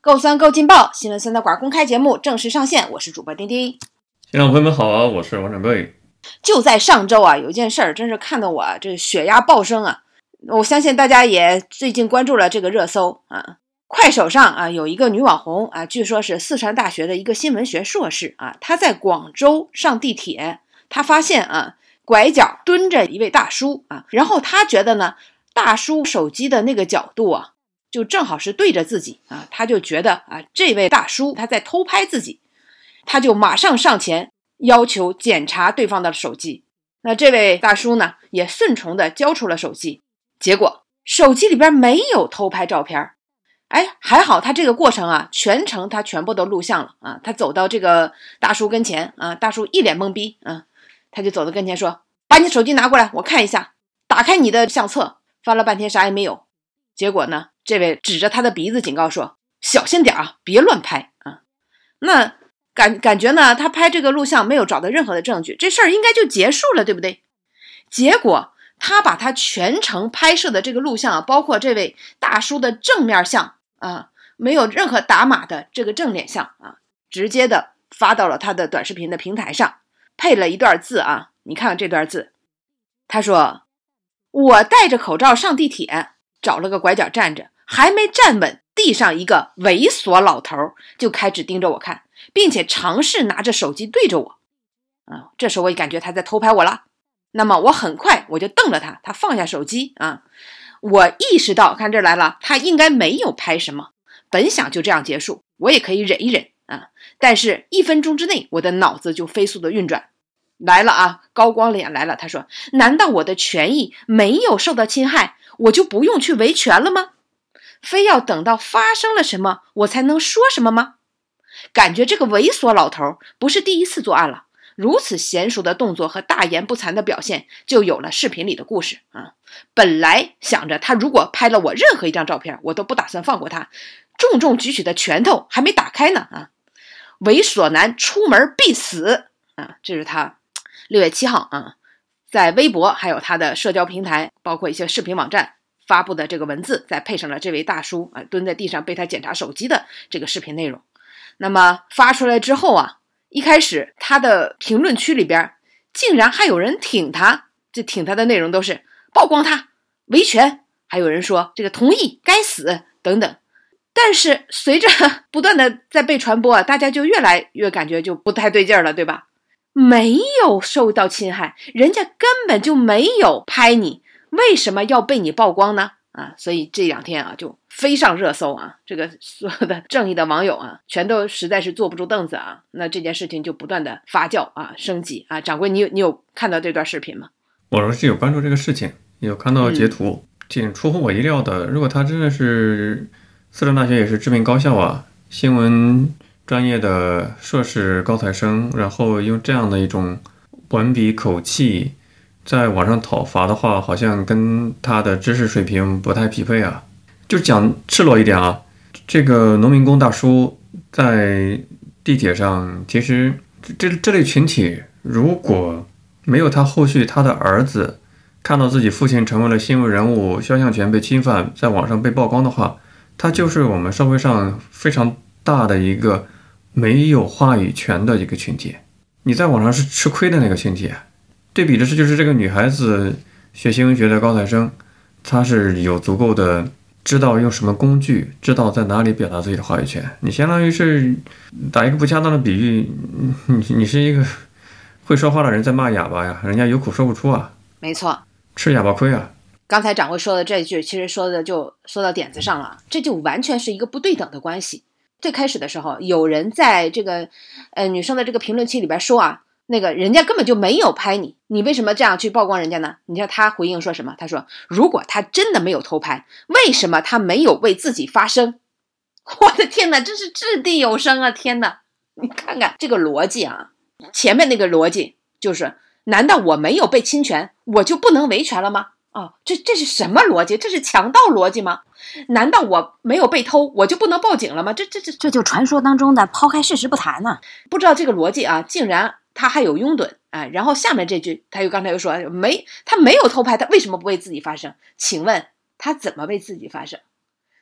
够酸够劲爆！新闻酸菜馆公开节目正式上线，我是主播丁丁。现场朋友们好啊，我是王掌柜。就在上周啊，有一件事儿，真是看得我这血压暴升啊！我相信大家也最近关注了这个热搜啊。快手上啊，有一个女网红啊，据说是四川大学的一个新闻学硕士啊，她在广州上地铁，她发现啊，拐角蹲着一位大叔啊，然后她觉得呢，大叔手机的那个角度啊。就正好是对着自己啊，他就觉得啊，这位大叔他在偷拍自己，他就马上上前要求检查对方的手机。那这位大叔呢，也顺从的交出了手机，结果手机里边没有偷拍照片哎，还好他这个过程啊，全程他全部都录像了啊。他走到这个大叔跟前啊，大叔一脸懵逼啊，他就走到跟前说：“把你手机拿过来，我看一下。”打开你的相册，翻了半天啥也没有。结果呢？这位指着他的鼻子警告说：“小心点啊，别乱拍啊！”那感感觉呢，他拍这个录像没有找到任何的证据，这事儿应该就结束了，对不对？结果他把他全程拍摄的这个录像啊，包括这位大叔的正面相啊，没有任何打码的这个正脸相啊，直接的发到了他的短视频的平台上，配了一段字啊，你看看这段字，他说：“我戴着口罩上地铁，找了个拐角站着。”还没站稳，地上一个猥琐老头就开始盯着我看，并且尝试拿着手机对着我。啊，这时候我也感觉他在偷拍我了。那么我很快我就瞪了他，他放下手机啊。我意识到，看这来了，他应该没有拍什么。本想就这样结束，我也可以忍一忍啊。但是，一分钟之内，我的脑子就飞速的运转来了啊，高光脸来了。他说：“难道我的权益没有受到侵害，我就不用去维权了吗？”非要等到发生了什么，我才能说什么吗？感觉这个猥琐老头不是第一次作案了，如此娴熟的动作和大言不惭的表现，就有了视频里的故事啊！本来想着他如果拍了我任何一张照片，我都不打算放过他，重重举起的拳头还没打开呢啊！猥琐男出门必死啊！这是他六月七号啊，在微博还有他的社交平台，包括一些视频网站。发布的这个文字，再配上了这位大叔啊蹲在地上被他检查手机的这个视频内容。那么发出来之后啊，一开始他的评论区里边竟然还有人挺他，这挺他的内容都是曝光他、维权，还有人说这个同意该死等等。但是随着 不断的在被传播啊，大家就越来越感觉就不太对劲了，对吧？没有受到侵害，人家根本就没有拍你。为什么要被你曝光呢？啊，所以这两天啊就飞上热搜啊，这个所有的正义的网友啊，全都实在是坐不住凳子啊。那这件事情就不断的发酵啊，升级啊。掌柜，你有你有看到这段视频吗？我是有关注这个事情，有看到截图，挺出乎我意料的。如果他真的是四川大学也是知名高校啊，新闻专业的硕士高材生，然后用这样的一种文笔口气。在网上讨伐的话，好像跟他的知识水平不太匹配啊。就讲赤裸一点啊，这个农民工大叔在地铁上，其实这这类群体，如果没有他后续他的儿子看到自己父亲成为了新闻人物，肖像权被侵犯，在网上被曝光的话，他就是我们社会上非常大的一个没有话语权的一个群体。你在网上是吃亏的那个群体。对比的是，就是这个女孩子学新闻学的高材生，她是有足够的知道用什么工具，知道在哪里表达自己的话语权。你相当于是打一个不恰当的比喻，你你是一个会说话的人在骂哑巴呀，人家有苦说不出啊。没错，吃哑巴亏啊。刚才掌柜说的这句，其实说的就说到点子上了，这就完全是一个不对等的关系。最开始的时候，有人在这个呃女生的这个评论区里边说啊。那个人家根本就没有拍你，你为什么这样去曝光人家呢？你看他回应说什么？他说：“如果他真的没有偷拍，为什么他没有为自己发声？” 我的天哪，真是掷地有声啊！天哪，你看看这个逻辑啊，前面那个逻辑就是：难道我没有被侵权，我就不能维权了吗？哦，这这是什么逻辑？这是强盗逻辑吗？难道我没有被偷，我就不能报警了吗？这这这这就传说当中的抛开事实不谈呢？不知道这个逻辑啊，竟然。他还有拥趸，啊，然后下面这句，他又刚才又说没，他没有偷拍，他为什么不为自己发声？请问他怎么为自己发声？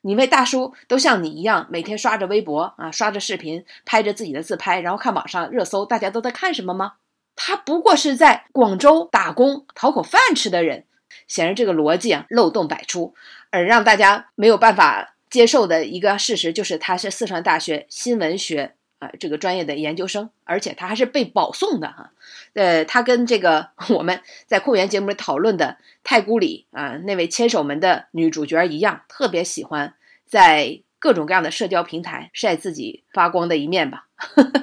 你为大叔都像你一样，每天刷着微博啊，刷着视频，拍着自己的自拍，然后看网上热搜，大家都在看什么吗？他不过是在广州打工讨口饭吃的人。显然，这个逻辑啊漏洞百出，而让大家没有办法接受的一个事实就是，他是四川大学新闻学这个专业的研究生，而且他还是被保送的哈。呃，他跟这个我们在酷园节目里讨论的太古里啊那位牵手门的女主角一样，特别喜欢在各种各样的社交平台晒自己发光的一面吧。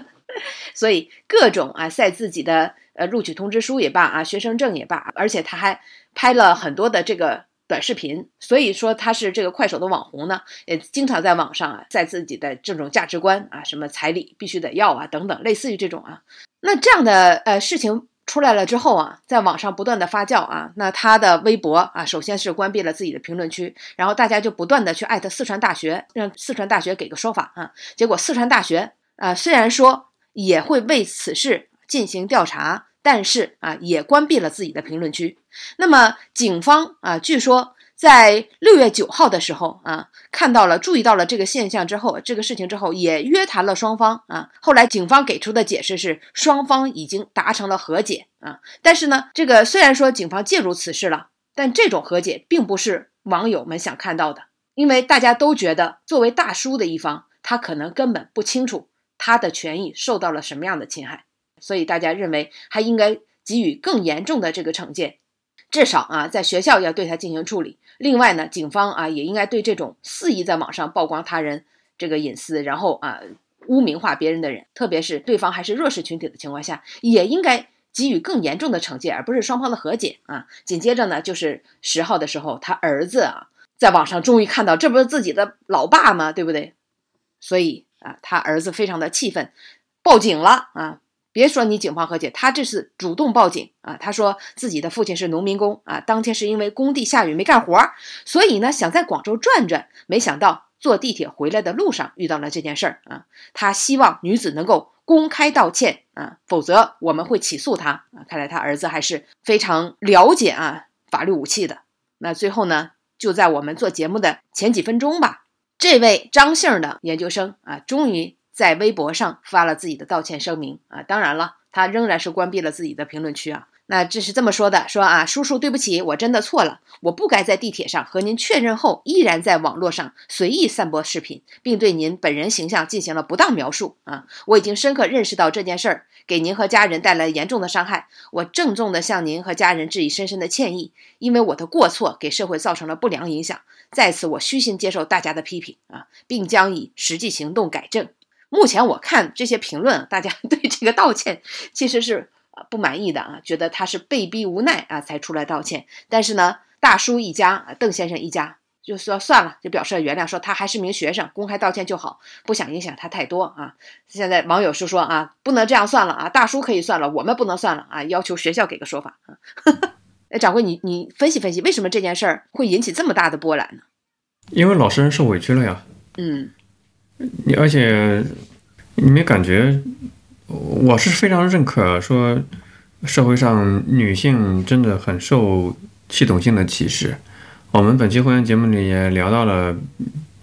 所以各种啊晒自己的呃录取通知书也罢啊学生证也罢，而且他还拍了很多的这个短视频，所以说他是这个快手的网红呢，也经常在网上啊晒自己的这种价值观啊，什么彩礼必须得要啊等等，类似于这种啊。那这样的呃事情出来了之后啊，在网上不断的发酵啊，那他的微博啊，首先是关闭了自己的评论区，然后大家就不断的去艾特四川大学，让四川大学给个说法啊。结果四川大学啊，虽然说。也会为此事进行调查，但是啊，也关闭了自己的评论区。那么警方啊，据说在六月九号的时候啊，看到了、注意到了这个现象之后，这个事情之后，也约谈了双方啊。后来警方给出的解释是，双方已经达成了和解啊。但是呢，这个虽然说警方介入此事了，但这种和解并不是网友们想看到的，因为大家都觉得，作为大叔的一方，他可能根本不清楚。他的权益受到了什么样的侵害？所以大家认为还应该给予更严重的这个惩戒，至少啊，在学校要对他进行处理。另外呢，警方啊也应该对这种肆意在网上曝光他人这个隐私，然后啊污名化别人的人，特别是对方还是弱势群体的情况下，也应该给予更严重的惩戒，而不是双方的和解啊。紧接着呢，就是十号的时候，他儿子啊在网上终于看到，这不是自己的老爸吗？对不对？所以。啊，他儿子非常的气愤，报警了啊！别说你警方和解，他这是主动报警啊！他说自己的父亲是农民工啊，当天是因为工地下雨没干活，所以呢想在广州转转，没想到坐地铁回来的路上遇到了这件事儿啊！他希望女子能够公开道歉啊，否则我们会起诉他啊！看来他儿子还是非常了解啊法律武器的。那最后呢，就在我们做节目的前几分钟吧。这位张姓的研究生啊，终于在微博上发了自己的道歉声明啊。当然了，他仍然是关闭了自己的评论区啊。那这是这么说的：说啊，叔叔，对不起，我真的错了，我不该在地铁上和您确认后，依然在网络上随意散播视频，并对您本人形象进行了不当描述啊。我已经深刻认识到这件事儿给您和家人带来严重的伤害，我郑重地向您和家人致以深深的歉意，因为我的过错给社会造成了不良影响。在此，我虚心接受大家的批评啊，并将以实际行动改正。目前我看这些评论，大家 对这个道歉其实是不满意的啊，觉得他是被逼无奈啊才出来道歉。但是呢，大叔一家，邓先生一家就说算了，就表示原谅，说他还是名学生，公开道歉就好，不想影响他太多啊。现在网友是说啊，不能这样算了啊，大叔可以算了，我们不能算了啊，要求学校给个说法啊。哎，掌柜，你你分析分析，为什么这件事儿会引起这么大的波澜呢？因为老实人受委屈了呀。嗯，你而且你没感觉，我是非常认可说，社会上女性真的很受系统性的歧视。我们本期会员节目里也聊到了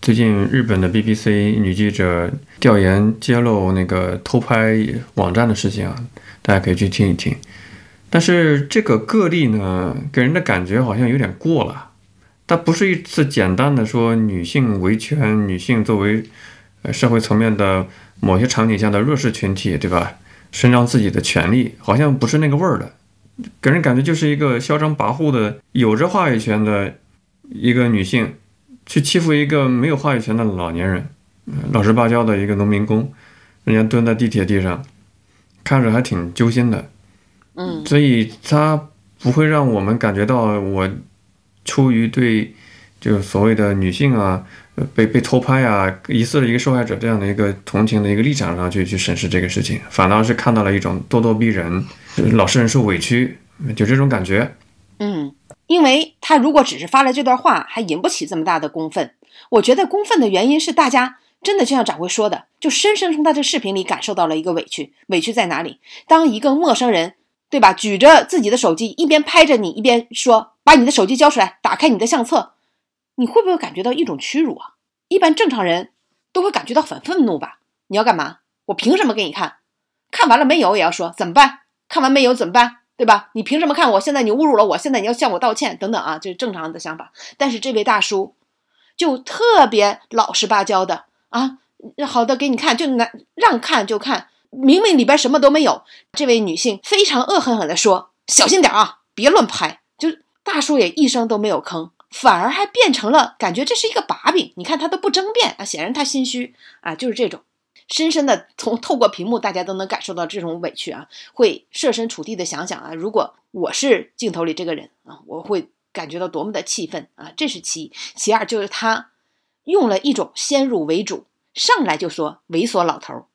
最近日本的 BBC 女记者调研揭露那个偷拍网站的事情啊，大家可以去听一听。但是这个个例呢，给人的感觉好像有点过了。它不是一次简单的说女性维权，女性作为呃社会层面的某些场景下的弱势群体，对吧？伸张自己的权利，好像不是那个味儿的。给人感觉就是一个嚣张跋扈的、有着话语权的一个女性，去欺负一个没有话语权的老年人，老实巴交的一个农民工，人家蹲在地铁地上，看着还挺揪心的。嗯，所以他不会让我们感觉到我出于对就所谓的女性啊，被被偷拍啊，疑似的一个受害者这样的一个同情的一个立场上去去审视这个事情，反倒是看到了一种咄咄逼人，老实人受委屈，就这种感觉。嗯，因为他如果只是发了这段话，还引不起这么大的公愤。我觉得公愤的原因是大家真的就像掌柜说的，就深深从他这视频里感受到了一个委屈。委屈在哪里？当一个陌生人。对吧？举着自己的手机，一边拍着你，一边说：“把你的手机交出来，打开你的相册。”你会不会感觉到一种屈辱啊？一般正常人都会感觉到很愤怒吧？你要干嘛？我凭什么给你看？看完了没有也要说怎么办？看完没有怎么办？对吧？你凭什么看我？现在你侮辱了我，现在你要向我道歉等等啊，这是正常的想法。但是这位大叔就特别老实巴交的啊，好的，给你看，就拿让看就看，明明里边什么都没有。这位女性非常恶狠狠地说：“小心点啊，别乱拍。”就大叔也一声都没有吭，反而还变成了感觉这是一个把柄。你看他都不争辩啊，显然他心虚啊，就是这种。深深的从透过屏幕，大家都能感受到这种委屈啊，会设身处地的想想啊，如果我是镜头里这个人啊，我会感觉到多么的气愤啊！这是其一，其二就是他用了一种先入为主，上来就说猥琐老头，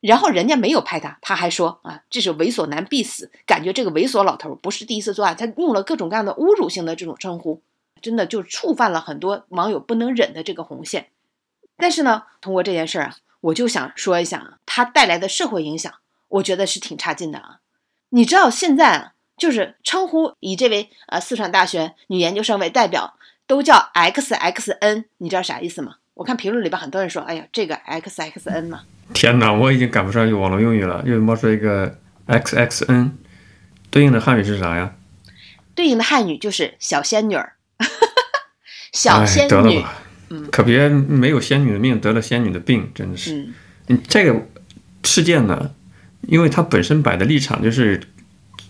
然后人家没有拍他，他还说啊，这是猥琐男必死，感觉这个猥琐老头不是第一次作案，他用了各种各样的侮辱性的这种称呼，真的就触犯了很多网友不能忍的这个红线。但是呢，通过这件事儿啊。我就想说一下它带来的社会影响，我觉得是挺差劲的啊！你知道现在啊就是称呼以这位呃四川大学女研究生为代表，都叫 X X N，你知道啥意思吗？我看评论里边很多人说，哎呀，这个 X X N 嘛。天哪，我已经赶不上网络用语了，又冒出一个 X X N，对应的汉语是啥呀？对应的汉语就是小仙女儿，小仙女。可别没有仙女的命得了仙女的病，真的是。嗯，这个事件呢，因为他本身摆的立场就是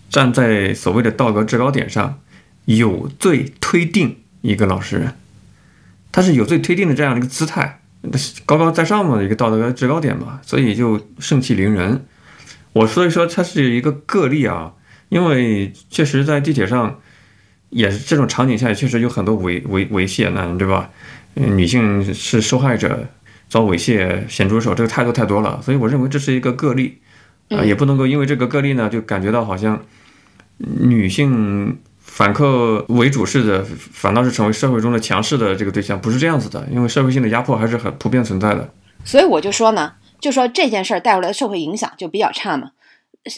站在所谓的道德制高点上，有罪推定一个老实人，他是有罪推定的这样的一个姿态，高高在上嘛，一个道德制高点嘛，所以就盛气凌人。我所以说他是一个个例啊，因为确实在地铁上也是这种场景下，确实有很多猥猥猥亵男，对吧？女性是受害者，遭猥亵、咸猪手，这个太多太多了，所以我认为这是一个个例，啊，也不能够因为这个个例呢，就感觉到好像女性反客为主式的，反倒是成为社会中的强势的这个对象，不是这样子的，因为社会性的压迫还是很普遍存在的。所以我就说呢，就说这件事儿带回来的社会影响就比较差嘛，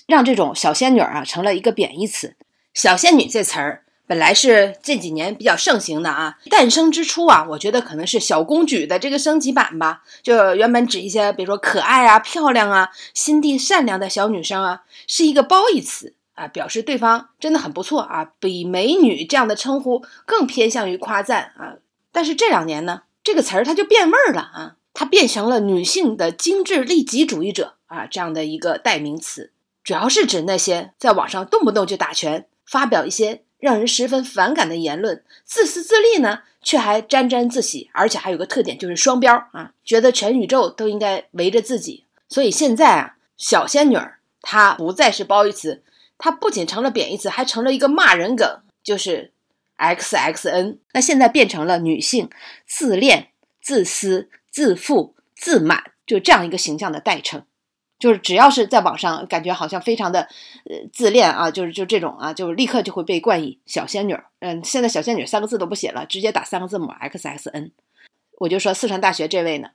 让这种小仙女啊成了一个贬义词，小仙女这词儿。本来是近几年比较盛行的啊，诞生之初啊，我觉得可能是小公举的这个升级版吧。就原本指一些，比如说可爱啊、漂亮啊、心地善良的小女生啊，是一个褒义词啊，表示对方真的很不错啊，比美女这样的称呼更偏向于夸赞啊。但是这两年呢，这个词儿它就变味儿了啊，它变成了女性的精致利己主义者啊这样的一个代名词，主要是指那些在网上动不动就打拳，发表一些。让人十分反感的言论，自私自利呢，却还沾沾自喜，而且还有个特点就是双标啊，觉得全宇宙都应该围着自己。所以现在啊，小仙女儿她不再是褒义词，她不仅成了贬义词，还成了一个骂人梗，就是 X X N。那现在变成了女性自恋、自私、自负、自满，就这样一个形象的代称。就是只要是在网上，感觉好像非常的，呃，自恋啊，就是就这种啊，就是立刻就会被冠以小仙女。嗯，现在小仙女三个字都不写了，直接打三个字母 X X N。我就说四川大学这位呢，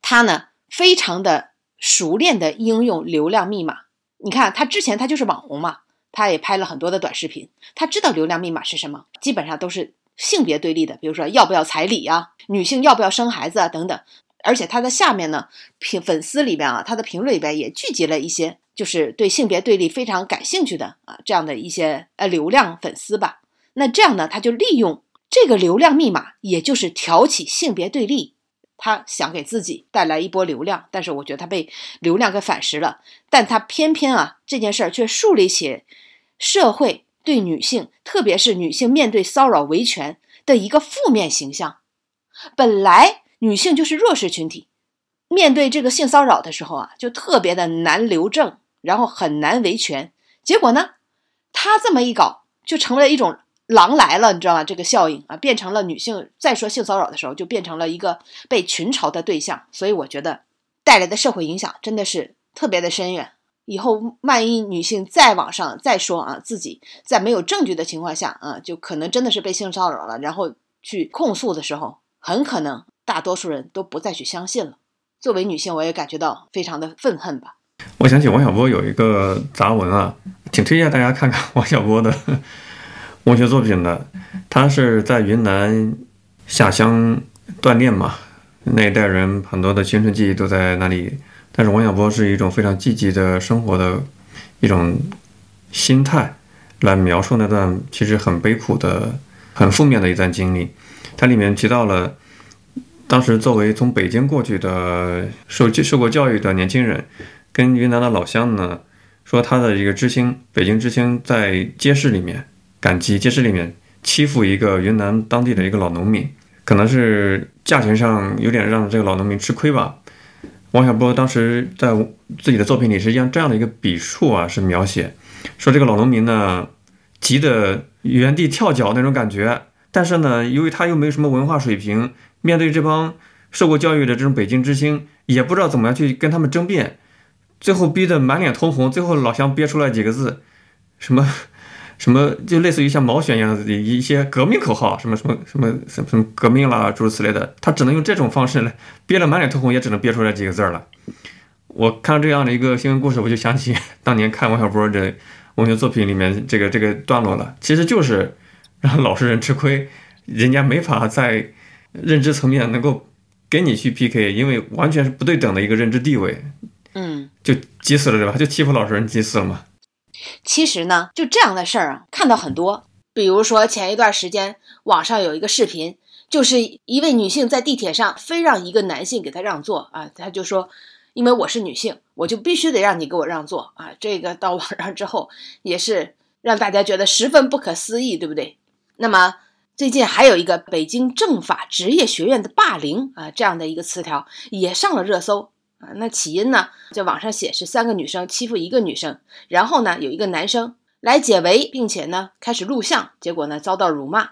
他呢非常的熟练的应用流量密码。你看他之前他就是网红嘛，他也拍了很多的短视频，他知道流量密码是什么，基本上都是性别对立的，比如说要不要彩礼呀，女性要不要生孩子啊等等。而且他的下面呢，评粉丝里边啊，他的评论里边也聚集了一些，就是对性别对立非常感兴趣的啊，这样的一些呃流量粉丝吧。那这样呢，他就利用这个流量密码，也就是挑起性别对立，他想给自己带来一波流量。但是我觉得他被流量给反噬了。但他偏偏啊，这件事儿却树立起社会对女性，特别是女性面对骚扰维权的一个负面形象。本来。女性就是弱势群体，面对这个性骚扰的时候啊，就特别的难留证，然后很难维权。结果呢，他这么一搞，就成为了一种狼来了，你知道吗？这个效应啊，变成了女性再说性骚扰的时候，就变成了一个被群嘲的对象。所以我觉得带来的社会影响真的是特别的深远。以后万一女性再往上再说啊，自己在没有证据的情况下啊，就可能真的是被性骚扰了，然后去控诉的时候，很可能。大多数人都不再去相信了。作为女性，我也感觉到非常的愤恨吧。我想起王小波有一个杂文啊，挺推荐大家看看王小波的 文学作品的。他是在云南下乡锻炼嘛，那一代人很多的青春记忆都在那里。但是王小波是一种非常积极的生活的一种心态来描述那段其实很悲苦的、很负面的一段经历。它里面提到了当时作为从北京过去的受受过教育的年轻人，跟云南的老乡呢说他的一个知青，北京知青在街市里面赶集，街市里面欺负一个云南当地的一个老农民，可能是价钱上有点让这个老农民吃亏吧。王小波当时在自己的作品里是用这样的一个笔触啊，是描写说这个老农民呢急得原地跳脚那种感觉，但是呢，由于他又没有什么文化水平，面对这帮受过教育的这种北京知青，也不知道怎么样去跟他们争辩，最后逼得满脸通红，最后老乡憋出来几个字，什么？什么就类似于像毛选一样的一一些革命口号，什么什么什么什么什么革命啦，诸如此类的，他只能用这种方式来憋了满脸通红，也只能憋出来几个字了。我看到这样的一个新闻故事，我就想起当年看王小波的文学作品里面这个这个段落了，其实就是让老实人吃亏，人家没法在认知层面能够跟你去 PK，因为完全是不对等的一个认知地位。嗯，就急死了对吧？就欺负老实人急死了嘛。其实呢，就这样的事儿啊，看到很多。比如说前一段时间，网上有一个视频，就是一位女性在地铁上非让一个男性给她让座啊，她就说：“因为我是女性，我就必须得让你给我让座啊。”这个到网上之后，也是让大家觉得十分不可思议，对不对？那么最近还有一个北京政法职业学院的霸凌啊，这样的一个词条也上了热搜。啊，那起因呢？在网上写是三个女生欺负一个女生，然后呢，有一个男生来解围，并且呢开始录像，结果呢遭到辱骂。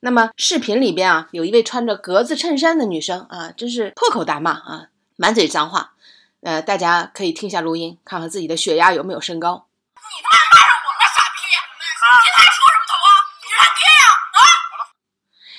那么视频里边啊，有一位穿着格子衬衫的女生啊，真是破口大骂啊，满嘴脏话。呃，大家可以听一下录音，看看自己的血压有没有升高。你他妈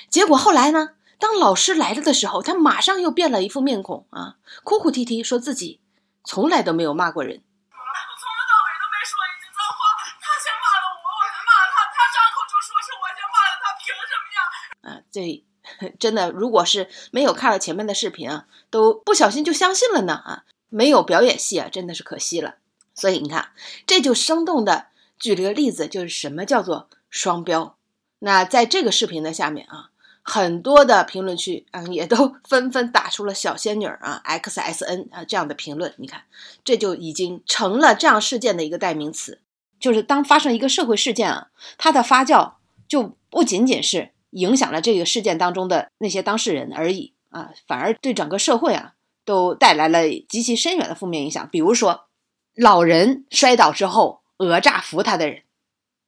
结果后来呢？当老师来了的时候，他马上又变了一副面孔啊，哭哭啼啼，说自己从来都没有骂过人。我从头到尾都没说一句脏话，他先骂了我，我才骂他，他张口就说是我先骂的他，凭什么呀？啊，这 真的，如果是没有看了前面的视频啊，都不小心就相信了呢啊，没有表演戏啊，真的是可惜了。所以你看，这就生动的举了个例子，就是什么叫做双标。那在这个视频的下面啊。很多的评论区嗯，也都纷纷打出了“小仙女儿”啊、“XSN” 啊这样的评论。你看，这就已经成了这样事件的一个代名词。就是当发生一个社会事件啊，它的发酵就不仅仅是影响了这个事件当中的那些当事人而已啊，反而对整个社会啊都带来了极其深远的负面影响。比如说，老人摔倒之后讹诈扶他的人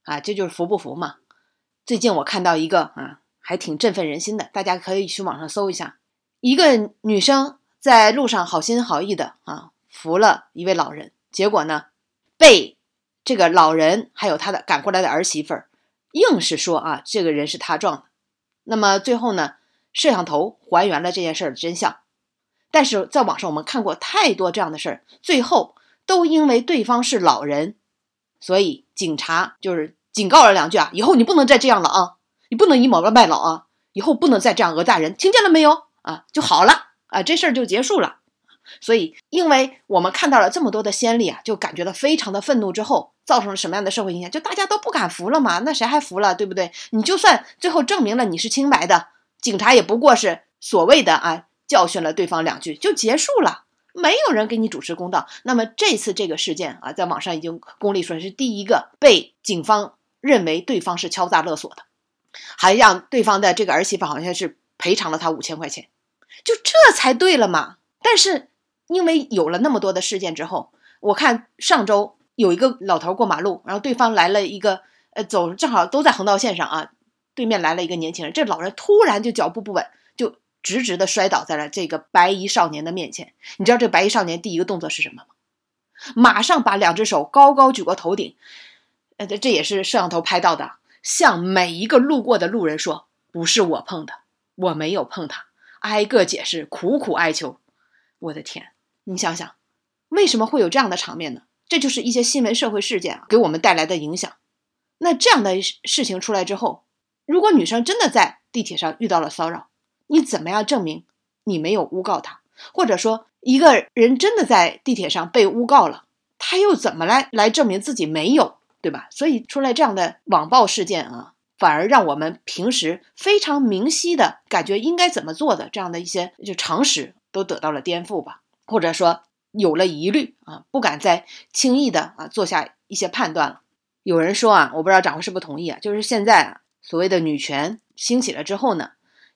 啊，这就是扶不扶嘛。最近我看到一个啊。还挺振奋人心的，大家可以去网上搜一下。一个女生在路上好心好意的啊扶了一位老人，结果呢被这个老人还有他的赶过来的儿媳妇儿硬是说啊这个人是他撞的。那么最后呢摄像头还原了这件事的真相，但是在网上我们看过太多这样的事儿，最后都因为对方是老人，所以警察就是警告了两句啊，以后你不能再这样了啊。你不能倚老卖老啊！以后不能再这样讹诈人，听见了没有啊？就好了啊，这事儿就结束了。所以，因为我们看到了这么多的先例啊，就感觉到非常的愤怒。之后造成了什么样的社会影响？就大家都不敢服了嘛？那谁还服了？对不对？你就算最后证明了你是清白的，警察也不过是所谓的啊教训了对方两句就结束了，没有人给你主持公道。那么这次这个事件啊，在网上已经公立说是第一个被警方认为对方是敲诈勒索的。还让对方的这个儿媳妇好像是赔偿了他五千块钱，就这才对了嘛。但是因为有了那么多的事件之后，我看上周有一个老头过马路，然后对方来了一个呃走，正好都在横道线上啊，对面来了一个年轻人，这老人突然就脚步不稳，就直直的摔倒在了这个白衣少年的面前。你知道这白衣少年第一个动作是什么吗？马上把两只手高高举过头顶，呃，这这也是摄像头拍到的。向每一个路过的路人说：“不是我碰的，我没有碰他。”挨个解释，苦苦哀求。我的天，你想想，为什么会有这样的场面呢？这就是一些新闻社会事件给我们带来的影响。那这样的事情出来之后，如果女生真的在地铁上遇到了骚扰，你怎么样证明你没有诬告他，或者说一个人真的在地铁上被诬告了，他又怎么来来证明自己没有，对吧？所以出来这样的网暴事件啊，反而让我们平时非常明晰的感觉应该怎么做的这样的一些就常识都得到了颠覆吧，或者说有了疑虑啊，不敢再轻易的啊做下一些判断了。有人说啊，我不知道掌柜是不是同意啊，就是现在啊所谓的女权兴起了之后呢。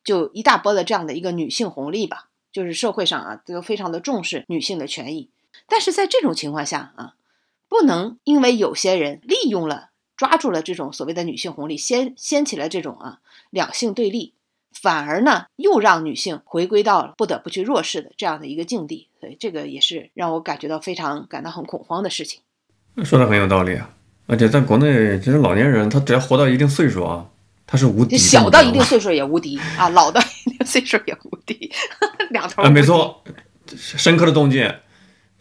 就一大波的这样的一个女性红利吧，就是社会上啊都非常的重视女性的权益，但是在这种情况下啊，不能因为有些人利用了、抓住了这种所谓的女性红利，掀掀起了这种啊两性对立，反而呢又让女性回归到了不得不去弱势的这样的一个境地，所以这个也是让我感觉到非常感到很恐慌的事情。说的很有道理啊，而且在国内，其实老年人他只要活到一定岁数啊。他是无敌，小到一定岁数也无敌啊，老到一定岁数也无敌，两头。啊，没错，深刻的洞见，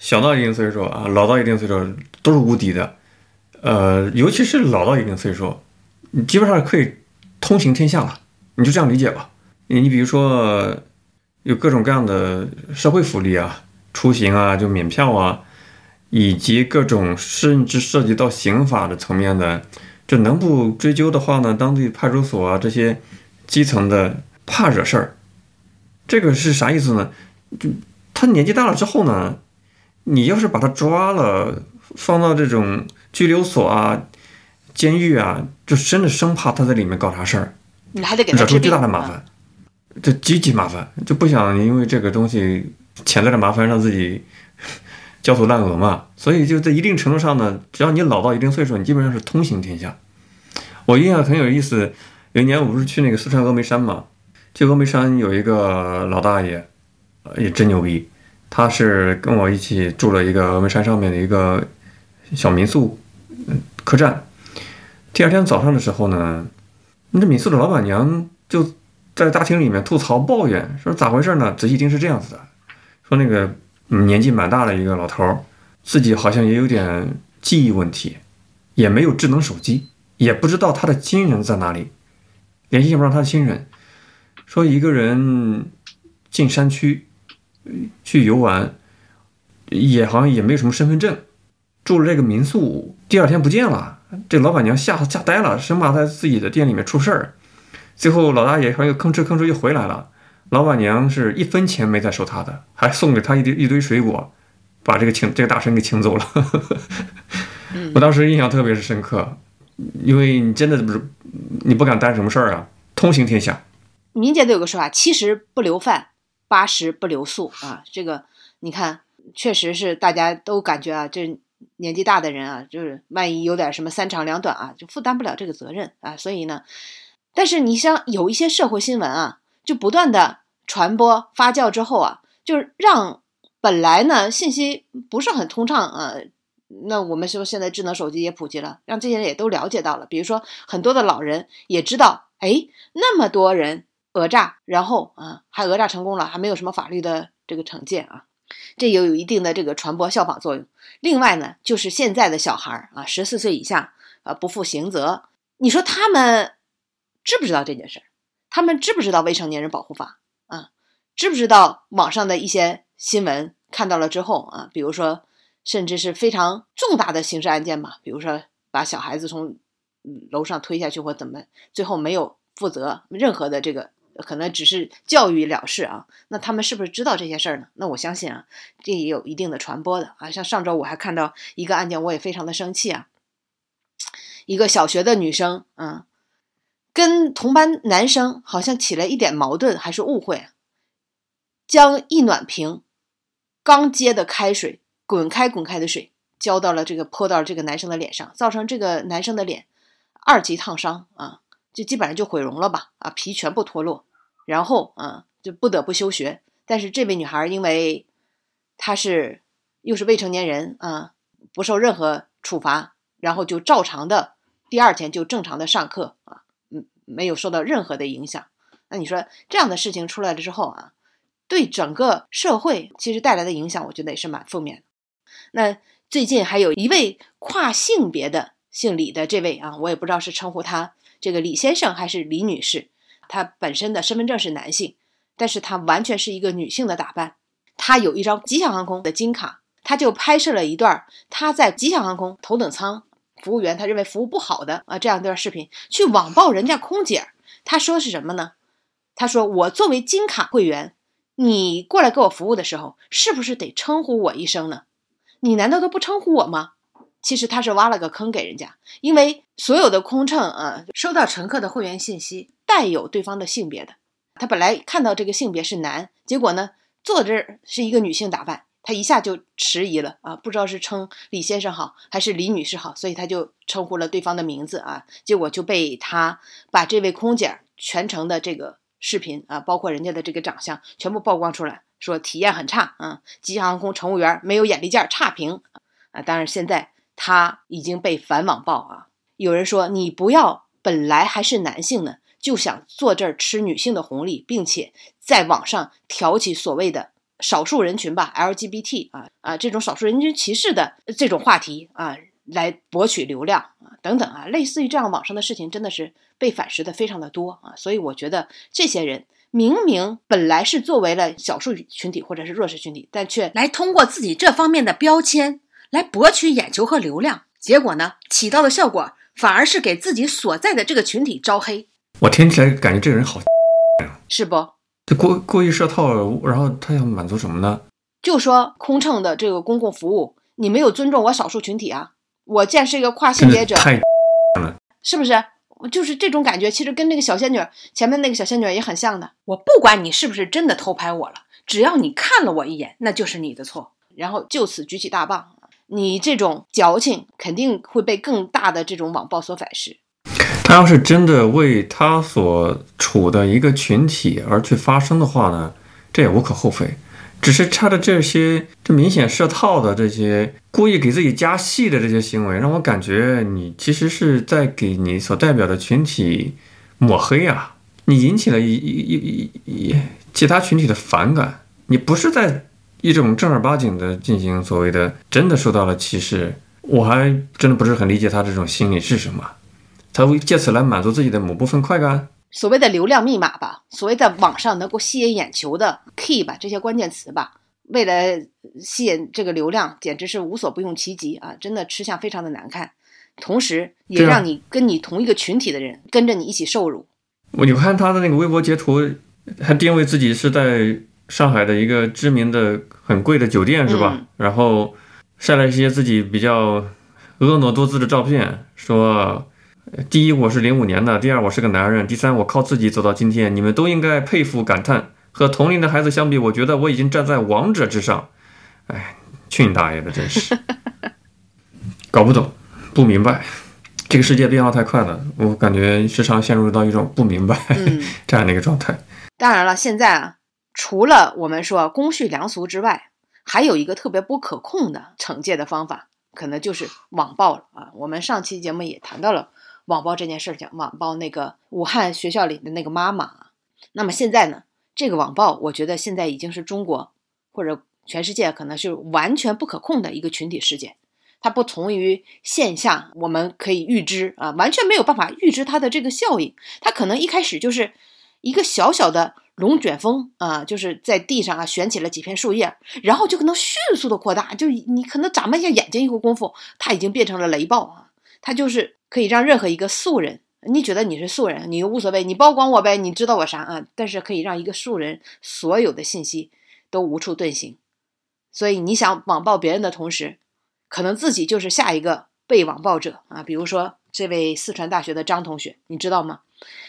小到一定岁数啊，老到一定岁数都是无敌的。呃，尤其是老到一定岁数，你基本上可以通行天下了，你就这样理解吧。你你比如说有各种各样的社会福利啊，出行啊就免票啊，以及各种甚至涉及到刑法的层面的。就能不追究的话呢？当地派出所啊，这些基层的怕惹事儿，这个是啥意思呢？就他年纪大了之后呢，你要是把他抓了，放到这种拘留所啊、监狱啊，就真的生怕他在里面搞啥事儿，你还得给惹出巨大的麻烦，这极其麻烦，就不想因为这个东西潜在的麻烦让自己。焦头烂额嘛，所以就在一定程度上呢，只要你老到一定岁数，你基本上是通行天下。我印象很有意思，有一年我不是去那个四川峨眉山嘛，去峨眉山有一个老大爷，也真牛逼，他是跟我一起住了一个峨眉山上面的一个小民宿，客栈。第二天早上的时候呢，那民宿的老板娘就在大厅里面吐槽抱怨，说咋回事呢？仔细听是这样子的，说那个。年纪蛮大的一个老头儿，自己好像也有点记忆问题，也没有智能手机，也不知道他的亲人在哪里，联系不上他的亲人。说一个人进山区去游玩，也好像也没有什么身份证，住了这个民宿，第二天不见了。这老板娘吓吓呆了，生怕在自己的店里面出事儿。最后老大爷好像又吭哧吭哧又回来了。老板娘是一分钱没再收他的，还送给他一堆一堆水果，把这个请这个大神给请走了。我当时印象特别是深刻，因为你真的不是你不敢担什么事儿啊，通行天下。民间都有个说法，七十不留饭，八十不留宿啊。这个你看，确实是大家都感觉啊，这年纪大的人啊，就是万一有点什么三长两短啊，就负担不了这个责任啊。所以呢，但是你像有一些社会新闻啊，就不断的。传播发酵之后啊，就是让本来呢信息不是很通畅啊，那我们说现在智能手机也普及了，让这些人也都了解到了。比如说很多的老人也知道，哎，那么多人讹诈，然后啊还讹诈成功了，还没有什么法律的这个惩戒啊，这也有一定的这个传播效仿作用。另外呢，就是现在的小孩啊，十四岁以下啊不负刑责，你说他们知不知道这件事儿？他们知不知道未成年人保护法啊？知不知道网上的一些新闻看到了之后啊，比如说甚至是非常重大的刑事案件嘛，比如说把小孩子从楼上推下去或怎么，最后没有负责任何的这个，可能只是教育了事啊。那他们是不是知道这些事儿呢？那我相信啊，这也有一定的传播的啊。像上周我还看到一个案件，我也非常的生气啊。一个小学的女生，嗯，跟同班男生好像起了一点矛盾，还是误会。将一暖瓶刚接的开水滚开滚开的水浇到了这个泼到了这个男生的脸上，造成这个男生的脸二级烫伤啊，就基本上就毁容了吧啊，皮全部脱落，然后啊就不得不休学。但是这位女孩因为她是又是未成年人啊，不受任何处罚，然后就照常的第二天就正常的上课啊，嗯，没有受到任何的影响。那你说这样的事情出来了之后啊？对整个社会其实带来的影响，我觉得也是蛮负面的。那最近还有一位跨性别的姓李的这位啊，我也不知道是称呼他这个李先生还是李女士，她本身的身份证是男性，但是她完全是一个女性的打扮。她有一张吉祥航空的金卡，她就拍摄了一段她在吉祥航空头等舱服务员他认为服务不好的啊这样一段视频，去网暴人家空姐。她说是什么呢？她说我作为金卡会员，你过来给我服务的时候，是不是得称呼我一声呢？你难道都不称呼我吗？其实他是挖了个坑给人家，因为所有的空乘啊，收到乘客的会员信息带有对方的性别的，他本来看到这个性别是男，结果呢坐这儿是一个女性打扮，他一下就迟疑了啊，不知道是称李先生好还是李女士好，所以他就称呼了对方的名字啊，结果就被他把这位空姐全程的这个视频啊，包括人家的这个长相全部曝光出来，说体验很差啊，吉祥航空乘务员没有眼力劲儿，差评啊，当然现在。他已经被反网暴啊！有人说你不要本来还是男性呢，就想坐这儿吃女性的红利，并且在网上挑起所谓的少数人群吧 LGBT 啊啊这种少数人群歧视的这种话题啊，来博取流量啊等等啊，类似于这样网上的事情，真的是被反噬的非常的多啊！所以我觉得这些人明明本来是作为了少数群体或者是弱势群体，但却来通过自己这方面的标签。来博取眼球和流量，结果呢，起到的效果反而是给自己所在的这个群体招黑。我听起来感觉这个人好，是不？这故故意设套，然后他要满足什么呢？就说空乘的这个公共服务，你没有尊重我少数群体啊！我既然是一个跨性别者，太了，是不是？就是这种感觉，其实跟那个小仙女前面那个小仙女也很像的。我不管你是不是真的偷拍我了，只要你看了我一眼，那就是你的错。然后就此举起大棒。你这种矫情肯定会被更大的这种网暴所反噬。他要是真的为他所处的一个群体而去发声的话呢，这也无可厚非。只是他的这些这明显设套的这些故意给自己加戏的这些行为，让我感觉你其实是在给你所代表的群体抹黑啊！你引起了一一一一其他群体的反感，你不是在。一种正儿八经的进行所谓的真的受到了歧视，我还真的不是很理解他这种心理是什么，他会借此来满足自己的某部分快感，所谓的流量密码吧，所谓在网上能够吸引眼球的 key 吧，这些关键词吧，为了吸引这个流量，简直是无所不用其极啊！真的吃相非常的难看，同时也让你跟你同一个群体的人跟着你一起受辱。我你看他的那个微博截图，还定位自己是在。上海的一个知名的很贵的酒店是吧？然后晒了一些自己比较婀娜多姿的照片，说：第一我是零五年的，第二我是个男人，第三我靠自己走到今天，你们都应该佩服感叹。和同龄的孩子相比，我觉得我已经站在王者之上。哎，去你大爷的！真是搞不懂，不明白，这个世界变化太快了，我感觉时常陷入到一种不明白 这样的一个状态。当然了，现在啊。除了我们说公序良俗之外，还有一个特别不可控的惩戒的方法，可能就是网暴了啊！我们上期节目也谈到了网暴这件事，讲网暴那个武汉学校里的那个妈妈。那么现在呢，这个网暴，我觉得现在已经是中国或者全世界可能是完全不可控的一个群体事件。它不同于线下，我们可以预知啊，完全没有办法预知它的这个效应。它可能一开始就是一个小小的。龙卷风啊，就是在地上啊卷起了几片树叶，然后就可能迅速的扩大，就你可能眨巴一下眼睛一会功夫，它已经变成了雷暴啊！它就是可以让任何一个素人，你觉得你是素人，你无所谓，你曝光我呗，你知道我啥啊？但是可以让一个素人所有的信息都无处遁形，所以你想网暴别人的同时，可能自己就是下一个被网暴者啊！比如说这位四川大学的张同学，你知道吗？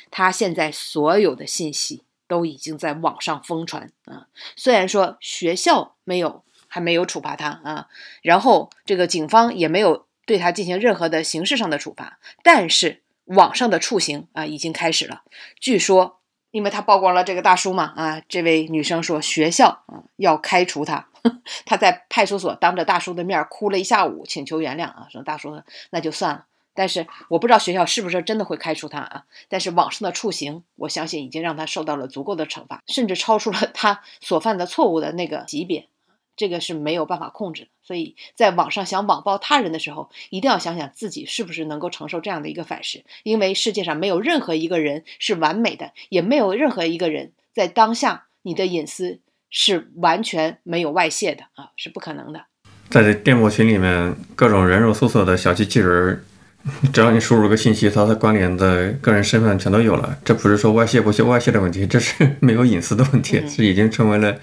他现在所有的信息。都已经在网上疯传啊！虽然说学校没有，还没有处罚他啊，然后这个警方也没有对他进行任何的刑事上的处罚，但是网上的处刑啊已经开始了。据说，因为他曝光了这个大叔嘛啊，这位女生说学校啊要开除他，他在派出所当着大叔的面哭了一下午，请求原谅啊，说大叔那就算了。但是我不知道学校是不是真的会开除他啊？但是网上的处刑，我相信已经让他受到了足够的惩罚，甚至超出了 他所犯的错误的那个级别，这个是没有办法控制的。所以在网上想网暴他人的时候，一定要想想自己是不是能够承受这样的一个反噬，因为世界上没有任何一个人是完美的，也没有任何一个人在当下你的隐私是完全没有外泄的啊，是不可能的。在这电报群里面，各种人肉搜索的小机器人，只要你输入个信息，它的关联的个人身份全都有了。这不是说外泄不泄外泄的问题，这是没有隐私的问题，嗯是已经成为了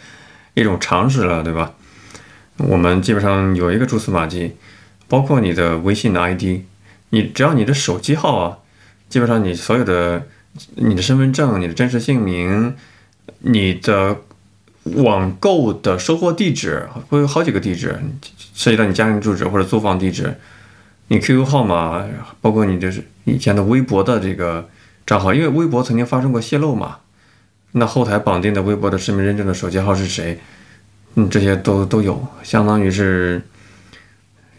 一种常识了，对吧？我们基本上有一个蛛丝马迹，包括你的微信的 ID，你只要你的手机号啊，基本上你所有的你的身份证、你的真实姓名、你的网购的收货地址会有好几个地址，涉及到你家庭住址或者租房地址，你 QQ 号码，包括你就是以前的微博的这个账号，因为微博曾经发生过泄露嘛，那后台绑定的微博的实名认证的手机号是谁？嗯，这些都都有，相当于是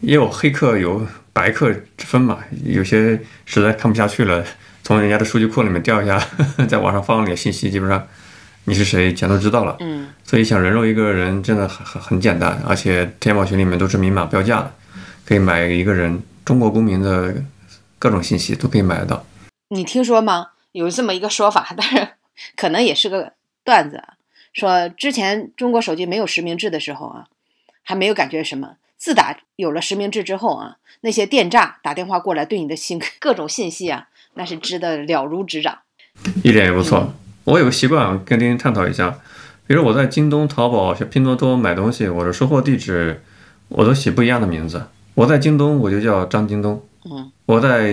也有黑客有白客之分嘛，有些实在看不下去了，从人家的数据库里面调一下，在网上放点信息，基本上你是谁全都知道了。嗯，所以想人肉一个人真的很很很简单，而且天猫群里面都是明码标价的，可以买一个人中国公民的各种信息都可以买得到。你听说吗？有这么一个说法，当然可能也是个段子啊。说之前中国手机没有实名制的时候啊，还没有感觉什么。自打有了实名制之后啊，那些电诈打电话过来对你的信各种信息啊，那是知的了如指掌。一点也不错。我有个习惯，跟丁丁探讨一下。比如我在京东、淘宝、拼多多买东西，我的收货地址我都写不一样的名字。我在京东我就叫张京东，嗯我在